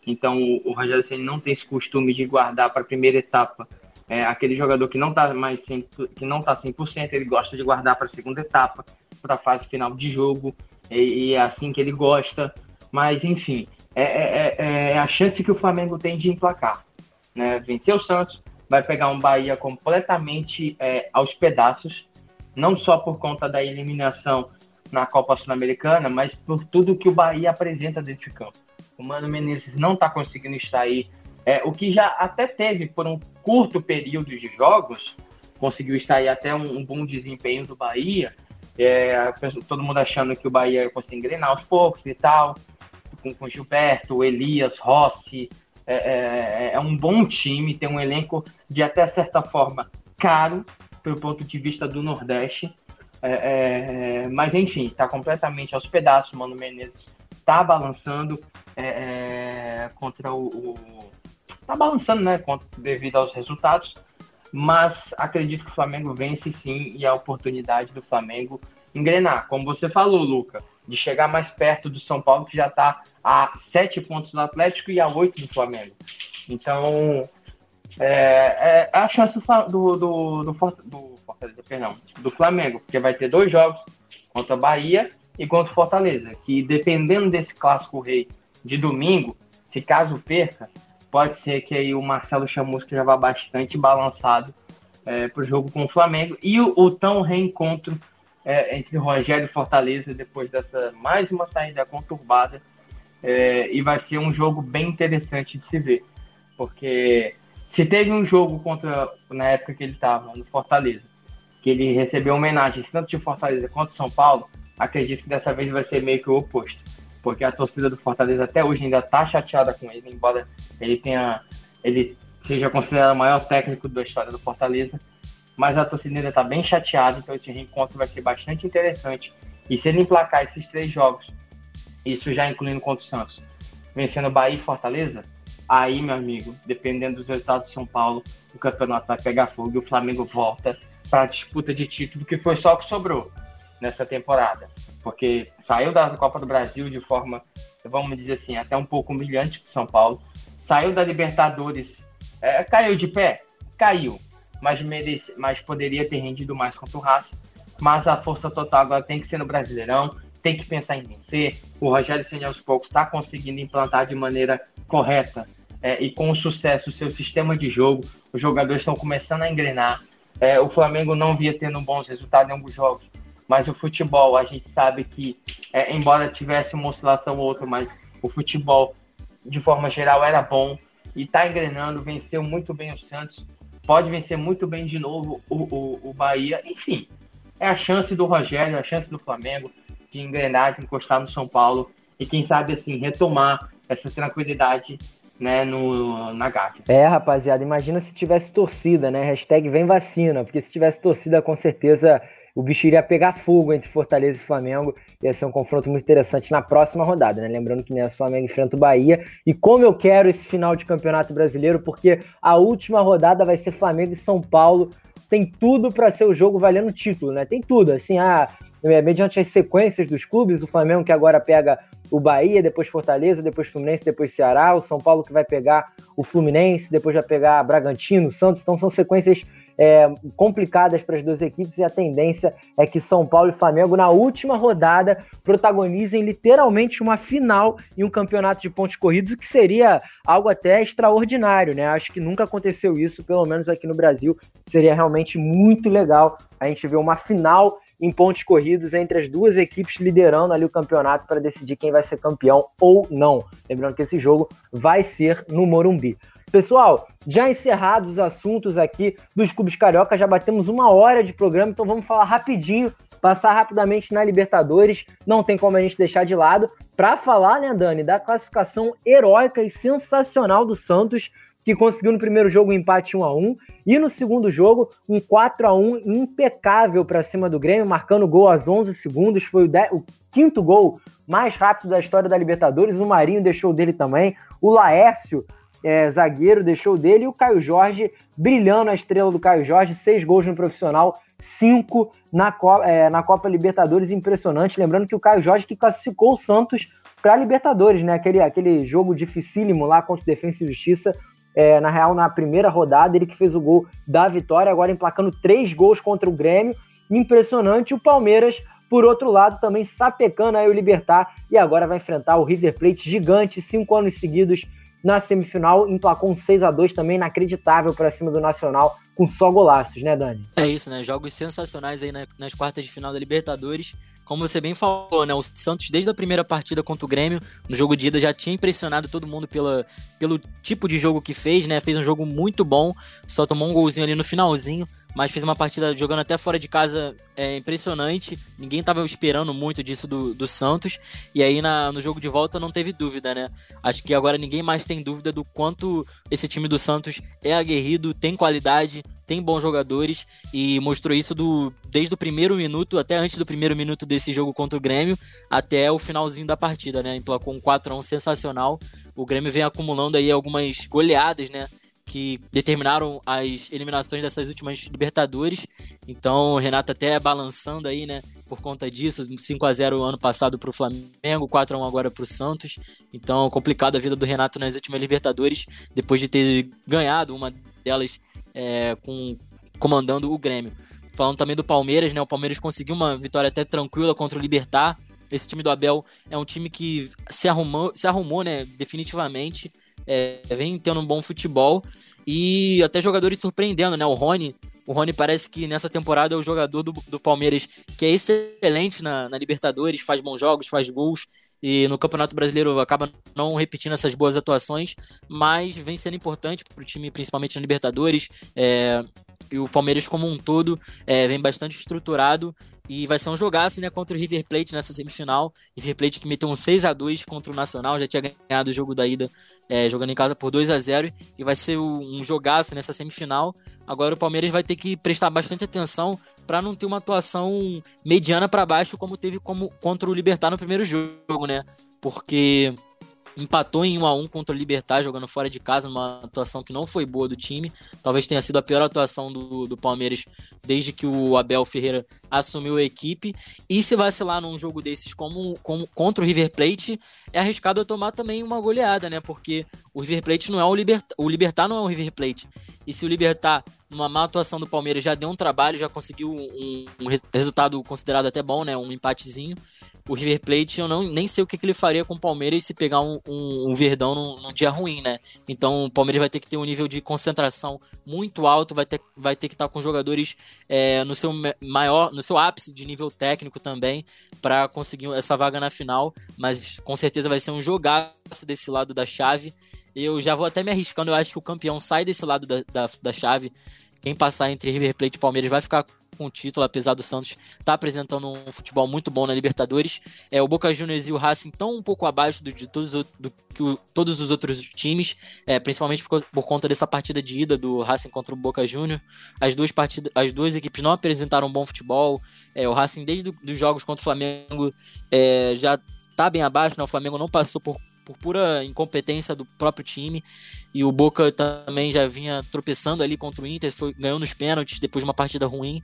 Então o Rogério Ceni não tem esse costume de guardar para a primeira etapa é, aquele jogador que não está mais 100, que não tá 100%, ele gosta de guardar para a segunda etapa, para a fase final de jogo, e, e, é assim que ele gosta. Mas enfim, é, é, é, é a chance que o Flamengo tem de emplacar. Né? Vencer o Santos, vai pegar um Bahia completamente é, aos pedaços, não só por conta da eliminação na Copa Sul-Americana, mas por tudo que o Bahia apresenta dentro de campo. O Mano Menezes não está conseguindo extrair é, o que já até teve por um curto período de jogos, conseguiu extrair até um, um bom desempenho do Bahia. É, todo mundo achando que o Bahia conseguir engrenar aos poucos e tal, com, com Gilberto, Elias, Rossi. É, é, é, um bom time, tem um elenco de até certa forma caro, pelo ponto de vista do Nordeste. É, é, mas enfim, está completamente aos pedaços. Mano Menezes está balançando é, é, contra o, o, Tá balançando, né? Devido aos resultados. Mas acredito que o Flamengo vence sim e a oportunidade do Flamengo engrenar. Como você falou, Luca, de chegar mais perto do São Paulo, que já está a sete pontos do Atlético e a oito do Flamengo. Então, é, é a chance do, do, do, do, do, perdão, do Flamengo, porque vai ter dois jogos contra Bahia e contra Fortaleza, que dependendo desse clássico rei de domingo, se caso perca, pode ser que aí o Marcelo Chamusca já vá bastante balançado é, para o jogo com o Flamengo e o, o tão reencontro é, entre Rogério e Fortaleza depois dessa mais uma saída conturbada é, e vai ser um jogo bem interessante de se ver porque se teve um jogo contra na época que ele estava no Fortaleza que ele recebeu homenagem tanto de Fortaleza quanto São Paulo acredito que dessa vez vai ser meio que o oposto porque a torcida do Fortaleza até hoje ainda está chateada com ele, embora ele tenha ele seja considerado o maior técnico da história do Fortaleza, mas a torcida ainda está bem chateada, então esse reencontro vai ser bastante interessante. E se ele emplacar esses três jogos, isso já incluindo contra o Santos, vencendo Bahia e Fortaleza, aí, meu amigo, dependendo dos resultados de São Paulo, o campeonato vai pegar fogo e o Flamengo volta para a disputa de título, que foi só o que sobrou nessa temporada. Porque saiu da Copa do Brasil de forma, vamos dizer assim, até um pouco humilhante para São Paulo, saiu da Libertadores, é, caiu de pé, caiu, mas, merece, mas poderia ter rendido mais contra o Racing, mas a força total agora tem que ser no Brasileirão, tem que pensar em vencer, o Rogério Senna aos poucos está conseguindo implantar de maneira correta é, e com sucesso o seu sistema de jogo, os jogadores estão começando a engrenar, é, o Flamengo não via tendo bons resultados em alguns jogos, mas o futebol, a gente sabe que, é, embora tivesse uma oscilação ou outra, mas o futebol, de forma geral, era bom e está engrenando, venceu muito bem o Santos, pode vencer muito bem de novo o, o, o Bahia, enfim, é a chance do Rogério, a chance do Flamengo de engrenar, de encostar no São Paulo e quem sabe assim retomar essa tranquilidade né, no, na Gávea. É, rapaziada, imagina se tivesse torcida, né? Hashtag vem vacina, porque se tivesse torcida, com certeza o bicho iria pegar fogo entre Fortaleza e Flamengo. Ia ser um confronto muito interessante na próxima rodada, né? Lembrando que nessa Flamengo enfrenta o Bahia. E como eu quero esse final de campeonato brasileiro, porque a última rodada vai ser Flamengo e São Paulo. Tem tudo para ser o jogo valendo título, né? Tem tudo. Assim, ah, mediante as sequências dos clubes, o Flamengo que agora pega o Bahia, depois Fortaleza, depois Fluminense, depois Ceará, o São Paulo que vai pegar o Fluminense, depois vai pegar Bragantino, Santos. Então são sequências é, complicadas para as duas equipes e a tendência é que São Paulo e Flamengo, na última rodada, protagonizem literalmente uma final em um campeonato de pontos corridos, o que seria algo até extraordinário, né? Acho que nunca aconteceu isso, pelo menos aqui no Brasil. Seria realmente muito legal a gente ver uma final em pontos corridos entre as duas equipes liderando ali o campeonato para decidir quem vai ser campeão ou não. Lembrando que esse jogo vai ser no Morumbi. Pessoal, já encerrados os assuntos aqui dos clubes carioca, já batemos uma hora de programa, então vamos falar rapidinho, passar rapidamente na Libertadores. Não tem como a gente deixar de lado para falar, né, Dani, da classificação heróica e sensacional do Santos, que conseguiu no primeiro jogo um empate 1 a 1 e no segundo jogo um 4 a 1 impecável para cima do Grêmio, marcando gol aos 11 segundos, foi o, o quinto gol mais rápido da história da Libertadores. O Marinho deixou dele também, o Laércio é, zagueiro, deixou dele, e o Caio Jorge brilhando a estrela do Caio Jorge, seis gols no profissional, cinco na, Copa, é, na Copa Libertadores, impressionante. Lembrando que o Caio Jorge que classificou o Santos para Libertadores, né? Aquele, aquele jogo dificílimo lá contra o Defensa e Justiça. É, na real, na primeira rodada, ele que fez o gol da vitória, agora emplacando três gols contra o Grêmio. Impressionante. O Palmeiras, por outro lado, também sapecando aí o Libertar e agora vai enfrentar o River Plate gigante, cinco anos seguidos na semifinal, emplacou um 6 a 2 também inacreditável para cima do Nacional, com só golaços, né, Dani? É isso, né? Jogos sensacionais aí nas quartas de final da Libertadores. Como você bem falou, né? O Santos, desde a primeira partida contra o Grêmio, no jogo de ida, já tinha impressionado todo mundo pela, pelo tipo de jogo que fez, né? Fez um jogo muito bom, só tomou um golzinho ali no finalzinho mas fez uma partida jogando até fora de casa é, impressionante. Ninguém estava esperando muito disso do, do Santos. E aí na, no jogo de volta não teve dúvida, né? Acho que agora ninguém mais tem dúvida do quanto esse time do Santos é aguerrido, tem qualidade, tem bons jogadores e mostrou isso do, desde o primeiro minuto, até antes do primeiro minuto desse jogo contra o Grêmio, até o finalzinho da partida, né? Emplacou um 4x1 sensacional. O Grêmio vem acumulando aí algumas goleadas, né? Que determinaram as eliminações dessas últimas Libertadores. Então, o Renato até balançando aí, né, por conta disso, 5 a 0 ano passado para o Flamengo, 4 a 1 agora para o Santos. Então, complicado a vida do Renato nas últimas Libertadores, depois de ter ganhado uma delas é, com comandando o Grêmio. Falando também do Palmeiras, né? O Palmeiras conseguiu uma vitória até tranquila contra o Libertar. Esse time do Abel é um time que se arrumou, se arrumou, né, definitivamente é, vem tendo um bom futebol e até jogadores surpreendendo, né? O Rony, o Rony parece que nessa temporada é o jogador do, do Palmeiras que é excelente na, na, Libertadores, faz bons jogos, faz gols e no Campeonato Brasileiro acaba não repetindo essas boas atuações, mas vem sendo importante para o time, principalmente na Libertadores. É, e o Palmeiras como um todo é, vem bastante estruturado e vai ser um jogaço, né, contra o River Plate nessa semifinal. River Plate que meteu um 6 a 2 contra o Nacional, já tinha ganhado o jogo da ida, é, jogando em casa por 2 a 0 e vai ser um jogaço nessa semifinal. Agora o Palmeiras vai ter que prestar bastante atenção para não ter uma atuação mediana para baixo como teve como contra o Libertar no primeiro jogo, né? Porque empatou em 1 a 1 contra o Libertar, jogando fora de casa, uma atuação que não foi boa do time. Talvez tenha sido a pior atuação do, do Palmeiras desde que o Abel Ferreira assumiu a equipe. E se vacilar num jogo desses como, como contra o River Plate, é arriscado tomar também uma goleada, né? Porque o River Plate não é o Libertar, o Libertar não é o River Plate. E se o Libertar, numa má atuação do Palmeiras, já deu um trabalho, já conseguiu um, um resultado considerado até bom, né? Um empatezinho o River Plate, eu não, nem sei o que, que ele faria com o Palmeiras se pegar um, um, um Verdão num, num, dia ruim, né? Então o Palmeiras vai ter que ter um nível de concentração muito alto, vai ter, vai ter que estar com jogadores é, no seu maior, no seu ápice de nível técnico também, para conseguir essa vaga na final. Mas com certeza vai ser um jogaço desse lado da chave. Eu já vou até me arriscando, eu acho que o campeão sai desse lado da, da, da chave. Quem passar entre River Plate e Palmeiras vai ficar com o título, apesar do Santos estar tá apresentando um futebol muito bom na Libertadores. É, o Boca Juniors e o Racing estão um pouco abaixo do, de todos, do, que o, todos os outros times, é, principalmente por, por, conta dessa partida de ida do Racing contra o Boca Juniors. As duas, partidas, as duas equipes não apresentaram um bom futebol. É, o Racing, desde os jogos contra o Flamengo, é, já está bem abaixo, né? o Flamengo não passou por por pura incompetência do próprio time. E o Boca também já vinha tropeçando ali contra o Inter, foi, ganhou nos pênaltis depois de uma partida ruim.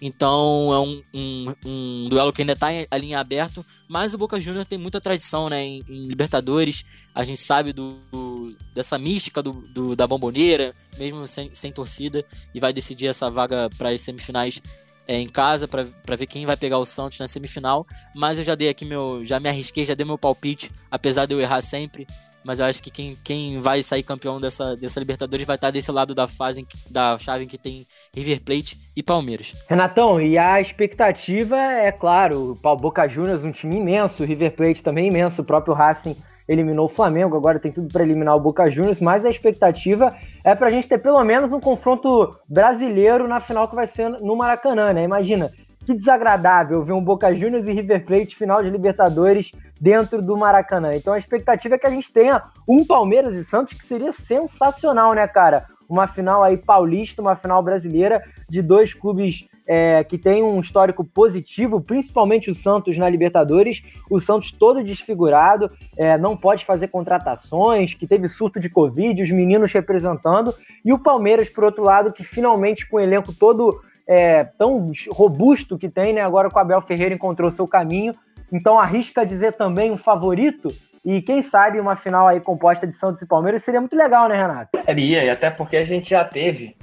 Então é um, um, um duelo que ainda está ali em aberto. Mas o Boca Juniors tem muita tradição né, em, em, Libertadores. A gente sabe do, do, dessa mística do, do da bomboneira, mesmo sem, sem torcida, e vai decidir essa vaga para as semifinais é, em casa para ver quem vai pegar o Santos na semifinal. Mas eu já dei aqui meu. Já me arrisquei, já dei meu palpite, apesar de eu errar sempre. Mas eu acho que quem, quem vai sair campeão dessa, dessa Libertadores vai estar desse lado da fase da chave em que tem River Plate e Palmeiras. Renatão, e a expectativa é claro, o Boca Juniors, um time imenso, o River Plate também imenso, o próprio Racing eliminou o Flamengo, agora tem tudo para eliminar o Boca Juniors, mas a expectativa é para a gente ter pelo menos um confronto brasileiro na final que vai ser no Maracanã, né? Imagina, que desagradável ver um Boca Juniors e River Plate final de Libertadores dentro do Maracanã. Então a expectativa é que a gente tenha um Palmeiras e Santos que seria sensacional, né, cara? Uma final aí paulista, uma final brasileira de dois clubes é, que tem um histórico positivo, principalmente o Santos na Libertadores. O Santos todo desfigurado, é, não pode fazer contratações, que teve surto de Covid, os meninos representando. E o Palmeiras, por outro lado, que finalmente com o elenco todo é, tão robusto que tem, né? Agora com o Abel Ferreira encontrou seu caminho. Então arrisca dizer também um favorito. E quem sabe uma final aí composta de Santos e Palmeiras seria muito legal, né, Renato? Seria, e até porque a gente já teve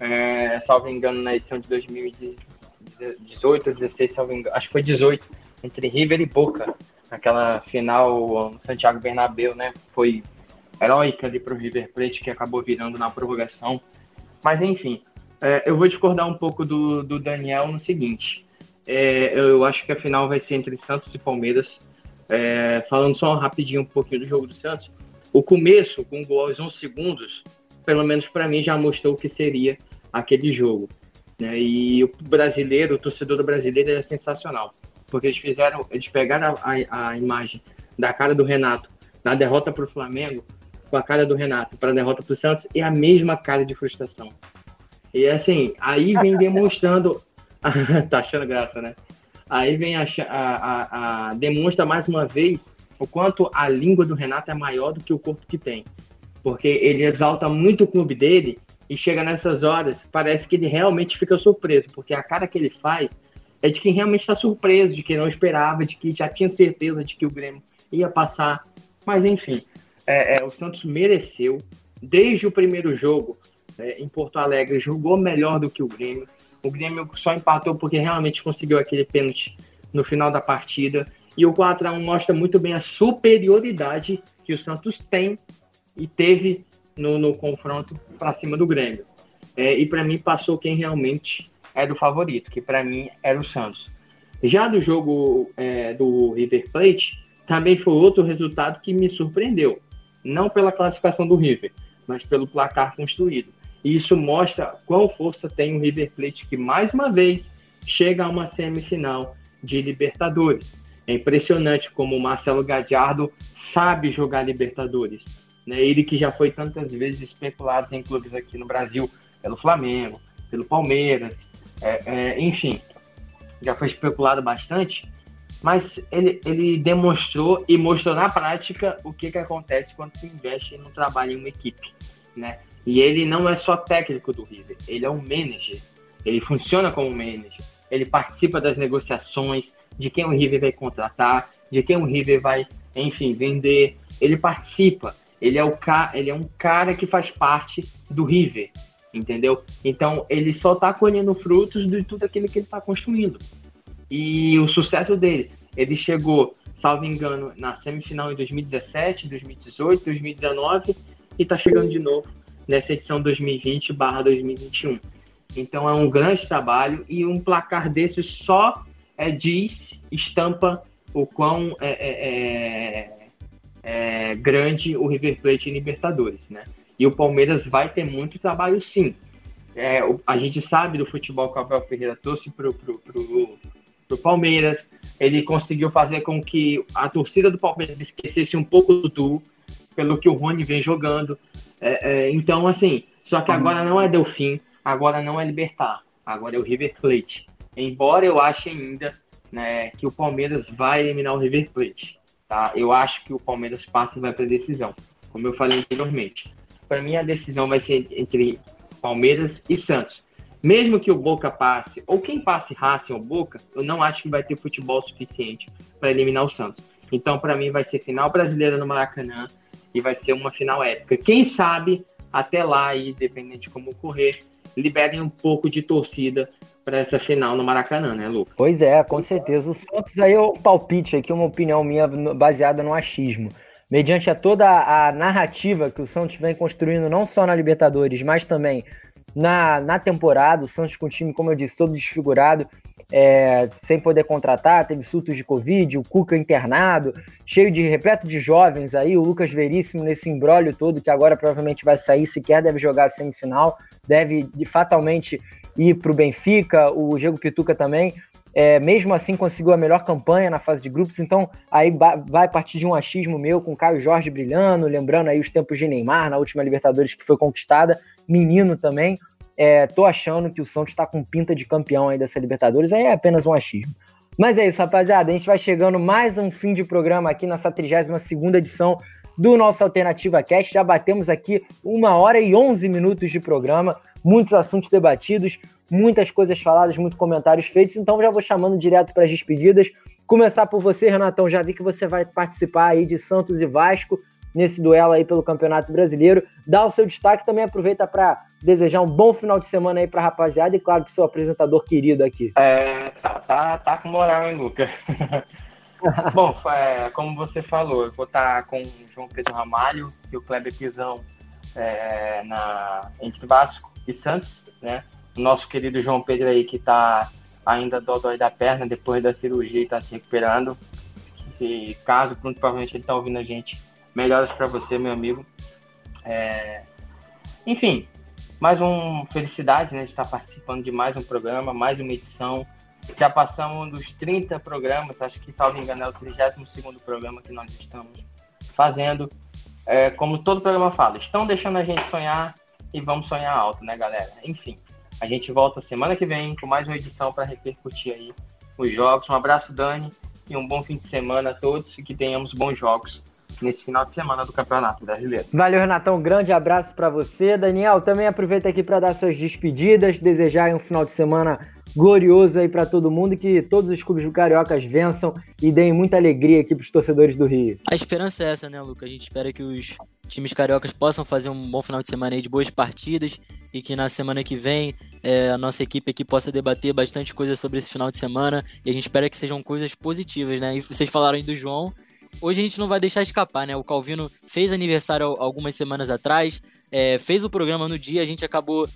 é, salvo engano, na edição de 2018 ou 16, salvo engano, acho que foi 18, entre River e Boca, aquela final no Santiago Bernabéu, né? Foi heróica ali para o River Plate, que acabou virando na prorrogação. Mas, enfim, é, eu vou discordar um pouco do, do Daniel no seguinte. É, eu acho que a final vai ser entre Santos e Palmeiras. É, falando só rapidinho um pouquinho do jogo do Santos, o começo, com o gol aos 11 segundos, pelo menos para mim, já mostrou o que seria aquele jogo. Né? E o brasileiro, o torcedor brasileiro é sensacional, porque eles fizeram, eles pegaram a, a imagem da cara do Renato na derrota para o Flamengo com a cara do Renato para a derrota para o Santos e a mesma cara de frustração. E assim, aí vem demonstrando, tá achando graça, né? Aí vem a, a, a, demonstra mais uma vez o quanto a língua do Renato é maior do que o corpo que tem, porque ele exalta muito o clube dele e chega nessas horas, parece que ele realmente fica surpreso, porque a cara que ele faz é de quem realmente está surpreso, de quem não esperava, de que já tinha certeza de que o Grêmio ia passar. Mas enfim, é, é, o Santos mereceu, desde o primeiro jogo é, em Porto Alegre, jogou melhor do que o Grêmio. O Grêmio só empatou porque realmente conseguiu aquele pênalti no final da partida. E o 4x1 mostra muito bem a superioridade que o Santos tem e teve no, no confronto para cima do Grêmio. É, e para mim passou quem realmente era o favorito, que para mim era o Santos. Já do jogo é, do River Plate, também foi outro resultado que me surpreendeu. Não pela classificação do River, mas pelo placar construído. E isso mostra qual força tem o River Plate, que mais uma vez chega a uma semifinal de Libertadores. É impressionante como o Marcelo Gadiardo sabe jogar Libertadores. Né? Ele que já foi tantas vezes especulado em clubes aqui no Brasil, pelo Flamengo, pelo Palmeiras, é, é, enfim, já foi especulado bastante, mas ele, ele demonstrou e mostrou na prática o que, que acontece quando se investe no trabalho em uma equipe, né? E ele não é só técnico do River, ele é um manager, ele funciona como manager, ele participa das negociações de quem o River vai contratar, de quem o River vai, enfim, vender, ele participa, ele é, o ca... ele é um cara que faz parte do River, entendeu? Então ele só está colhendo frutos de tudo aquilo que ele está construindo. E o sucesso dele, ele chegou, salvo engano, na semifinal em 2017, 2018, 2019 e está chegando de novo nessa edição 2020/2021. Então é um grande trabalho e um placar desse só é, diz, estampa o quão é, é, é é, grande o River Plate em Libertadores, né? E o Palmeiras vai ter muito trabalho, sim. É, a gente sabe do futebol que o Abel Ferreira trouxe pro, pro Palmeiras. Ele conseguiu fazer com que a torcida do Palmeiras esquecesse um pouco do pelo que o Rony vem jogando. É, é, então, assim, só que agora não é Delfim, agora não é Libertar, agora é o River Plate. Embora eu ache ainda né, que o Palmeiras vai eliminar o River Plate. Tá? Eu acho que o Palmeiras passa e vai para decisão, como eu falei anteriormente. Para mim, a decisão vai ser entre Palmeiras e Santos. Mesmo que o Boca passe, ou quem passe Racing ou Boca, eu não acho que vai ter futebol suficiente para eliminar o Santos. Então, para mim, vai ser final brasileira no Maracanã e vai ser uma final épica. Quem sabe até lá, e dependente de como ocorrer, liberem um pouco de torcida para essa final no Maracanã, né, Lucas? Pois é, com certeza. O Santos aí é um palpite aqui, uma opinião minha baseada no achismo. Mediante a toda a narrativa que o Santos vem construindo, não só na Libertadores, mas também na, na temporada, o Santos com o time, como eu disse, todo desfigurado, é, sem poder contratar, teve surtos de Covid, o Cuca internado, cheio de repleto de jovens aí, o Lucas Veríssimo nesse embrólio todo, que agora provavelmente vai sair, sequer deve jogar a semifinal, deve de, fatalmente ir para o Benfica, o Diego Pituca também. É, mesmo assim conseguiu a melhor campanha na fase de grupos, então aí vai partir de um achismo meu com Caio Jorge brilhando, lembrando aí os tempos de Neymar na última Libertadores que foi conquistada, menino também, é, tô achando que o Santos está com pinta de campeão aí dessa Libertadores, aí é apenas um achismo. Mas é isso, rapaziada. A gente vai chegando mais um fim de programa aqui nessa 32 edição do nosso Alternativa Cast. Já batemos aqui uma hora e 11 minutos de programa, muitos assuntos debatidos, muitas coisas faladas, muitos comentários feitos. Então já vou chamando direto para as despedidas. Começar por você, Renatão. Já vi que você vai participar aí de Santos e Vasco nesse duelo aí pelo Campeonato Brasileiro. Dá o seu destaque, também aproveita para desejar um bom final de semana aí para a rapaziada e, claro, para o seu apresentador querido aqui. É, tá, tá, tá com moral, hein, Luca? bom, é, como você falou, eu vou estar tá com o João Pedro Ramalho e o Kleber Pizão é, na, entre Vasco e Santos, né? O nosso querido João Pedro aí que está ainda dodói da perna depois da cirurgia e está se recuperando. Se caso, provavelmente ele está ouvindo a gente, melhoras para você, meu amigo. É... Enfim, mais uma felicidade, né, de estar participando de mais um programa, mais uma edição. Já passamos dos 30 programas, acho que, salvo engano, é o 32 programa que nós estamos fazendo. É, como todo programa fala, estão deixando a gente sonhar e vamos sonhar alto, né, galera? Enfim, a gente volta semana que vem com mais uma edição para repercutir aí os jogos. Um abraço, Dani, e um bom fim de semana a todos e que tenhamos bons jogos nesse final de semana do Campeonato Brasileiro. Valeu, Renatão. Um grande abraço para você. Daniel, também aproveita aqui para dar suas despedidas, desejar um final de semana glorioso aí para todo mundo e que todos os clubes cariocas vençam e deem muita alegria aqui para os torcedores do Rio. A esperança é essa, né, Luca? A gente espera que os times cariocas possam fazer um bom final de semana aí de boas partidas e que na semana que vem é, a nossa equipe aqui possa debater bastante coisas sobre esse final de semana e a gente espera que sejam coisas positivas, né? E vocês falaram aí do João, hoje a gente não vai deixar escapar, né? O Calvino fez aniversário algumas semanas atrás, é, fez o programa no dia, a gente acabou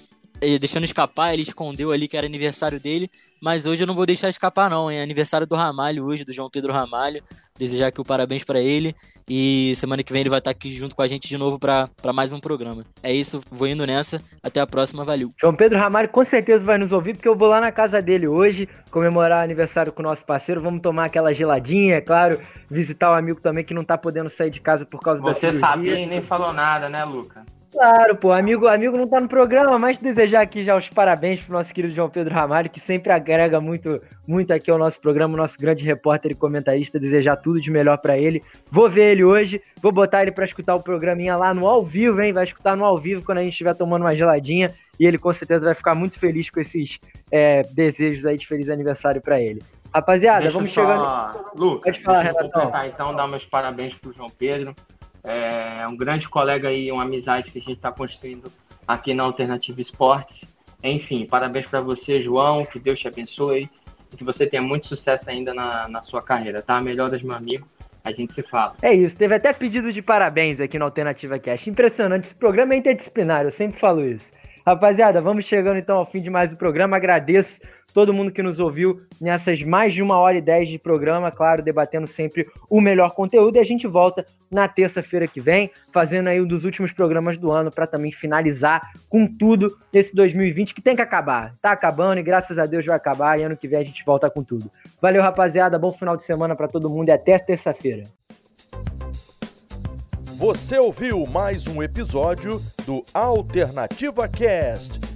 deixando escapar, ele escondeu ali que era aniversário dele, mas hoje eu não vou deixar escapar não, é aniversário do Ramalho hoje, do João Pedro Ramalho, desejar aqui o parabéns para ele e semana que vem ele vai estar aqui junto com a gente de novo para mais um programa. É isso, vou indo nessa, até a próxima, valeu. João Pedro Ramalho com certeza vai nos ouvir, porque eu vou lá na casa dele hoje, comemorar aniversário com o nosso parceiro, vamos tomar aquela geladinha, é claro, visitar o amigo também que não tá podendo sair de casa por causa Você da cirurgia. Você sabia e nem falou nada, né, Luca? Claro, pô, amigo, amigo não tá no programa, mas desejar aqui já os parabéns pro nosso querido João Pedro Ramalho, que sempre agrega muito, muito aqui ao nosso programa, nosso grande repórter e comentarista, desejar tudo de melhor para ele. Vou ver ele hoje, vou botar ele para escutar o programinha lá no ao vivo, hein? Vai escutar no ao vivo quando a gente estiver tomando uma geladinha e ele com certeza vai ficar muito feliz com esses é, desejos aí de feliz aniversário para ele. Rapaziada, Deixa vamos só... chegando. Lucas, Pode falar, Renatão. Então, dar meus parabéns pro João Pedro. É um grande colega e uma amizade que a gente está construindo aqui na Alternativa Esportes. Enfim, parabéns para você, João. Que Deus te abençoe e que você tenha muito sucesso ainda na, na sua carreira, tá? Melhoras, meu amigo. A gente se fala. É isso, teve até pedido de parabéns aqui na Alternativa Cast. Impressionante, esse programa é interdisciplinar, eu sempre falo isso. Rapaziada, vamos chegando então ao fim de mais um programa. Agradeço todo mundo que nos ouviu nessas mais de uma hora e dez de programa, claro, debatendo sempre o melhor conteúdo. E a gente volta na terça-feira que vem, fazendo aí um dos últimos programas do ano para também finalizar com tudo esse 2020 que tem que acabar. Tá acabando e graças a Deus vai acabar e ano que vem a gente volta com tudo. Valeu, rapaziada, bom final de semana para todo mundo e até terça-feira. Você ouviu mais um episódio do Alternativa Cast.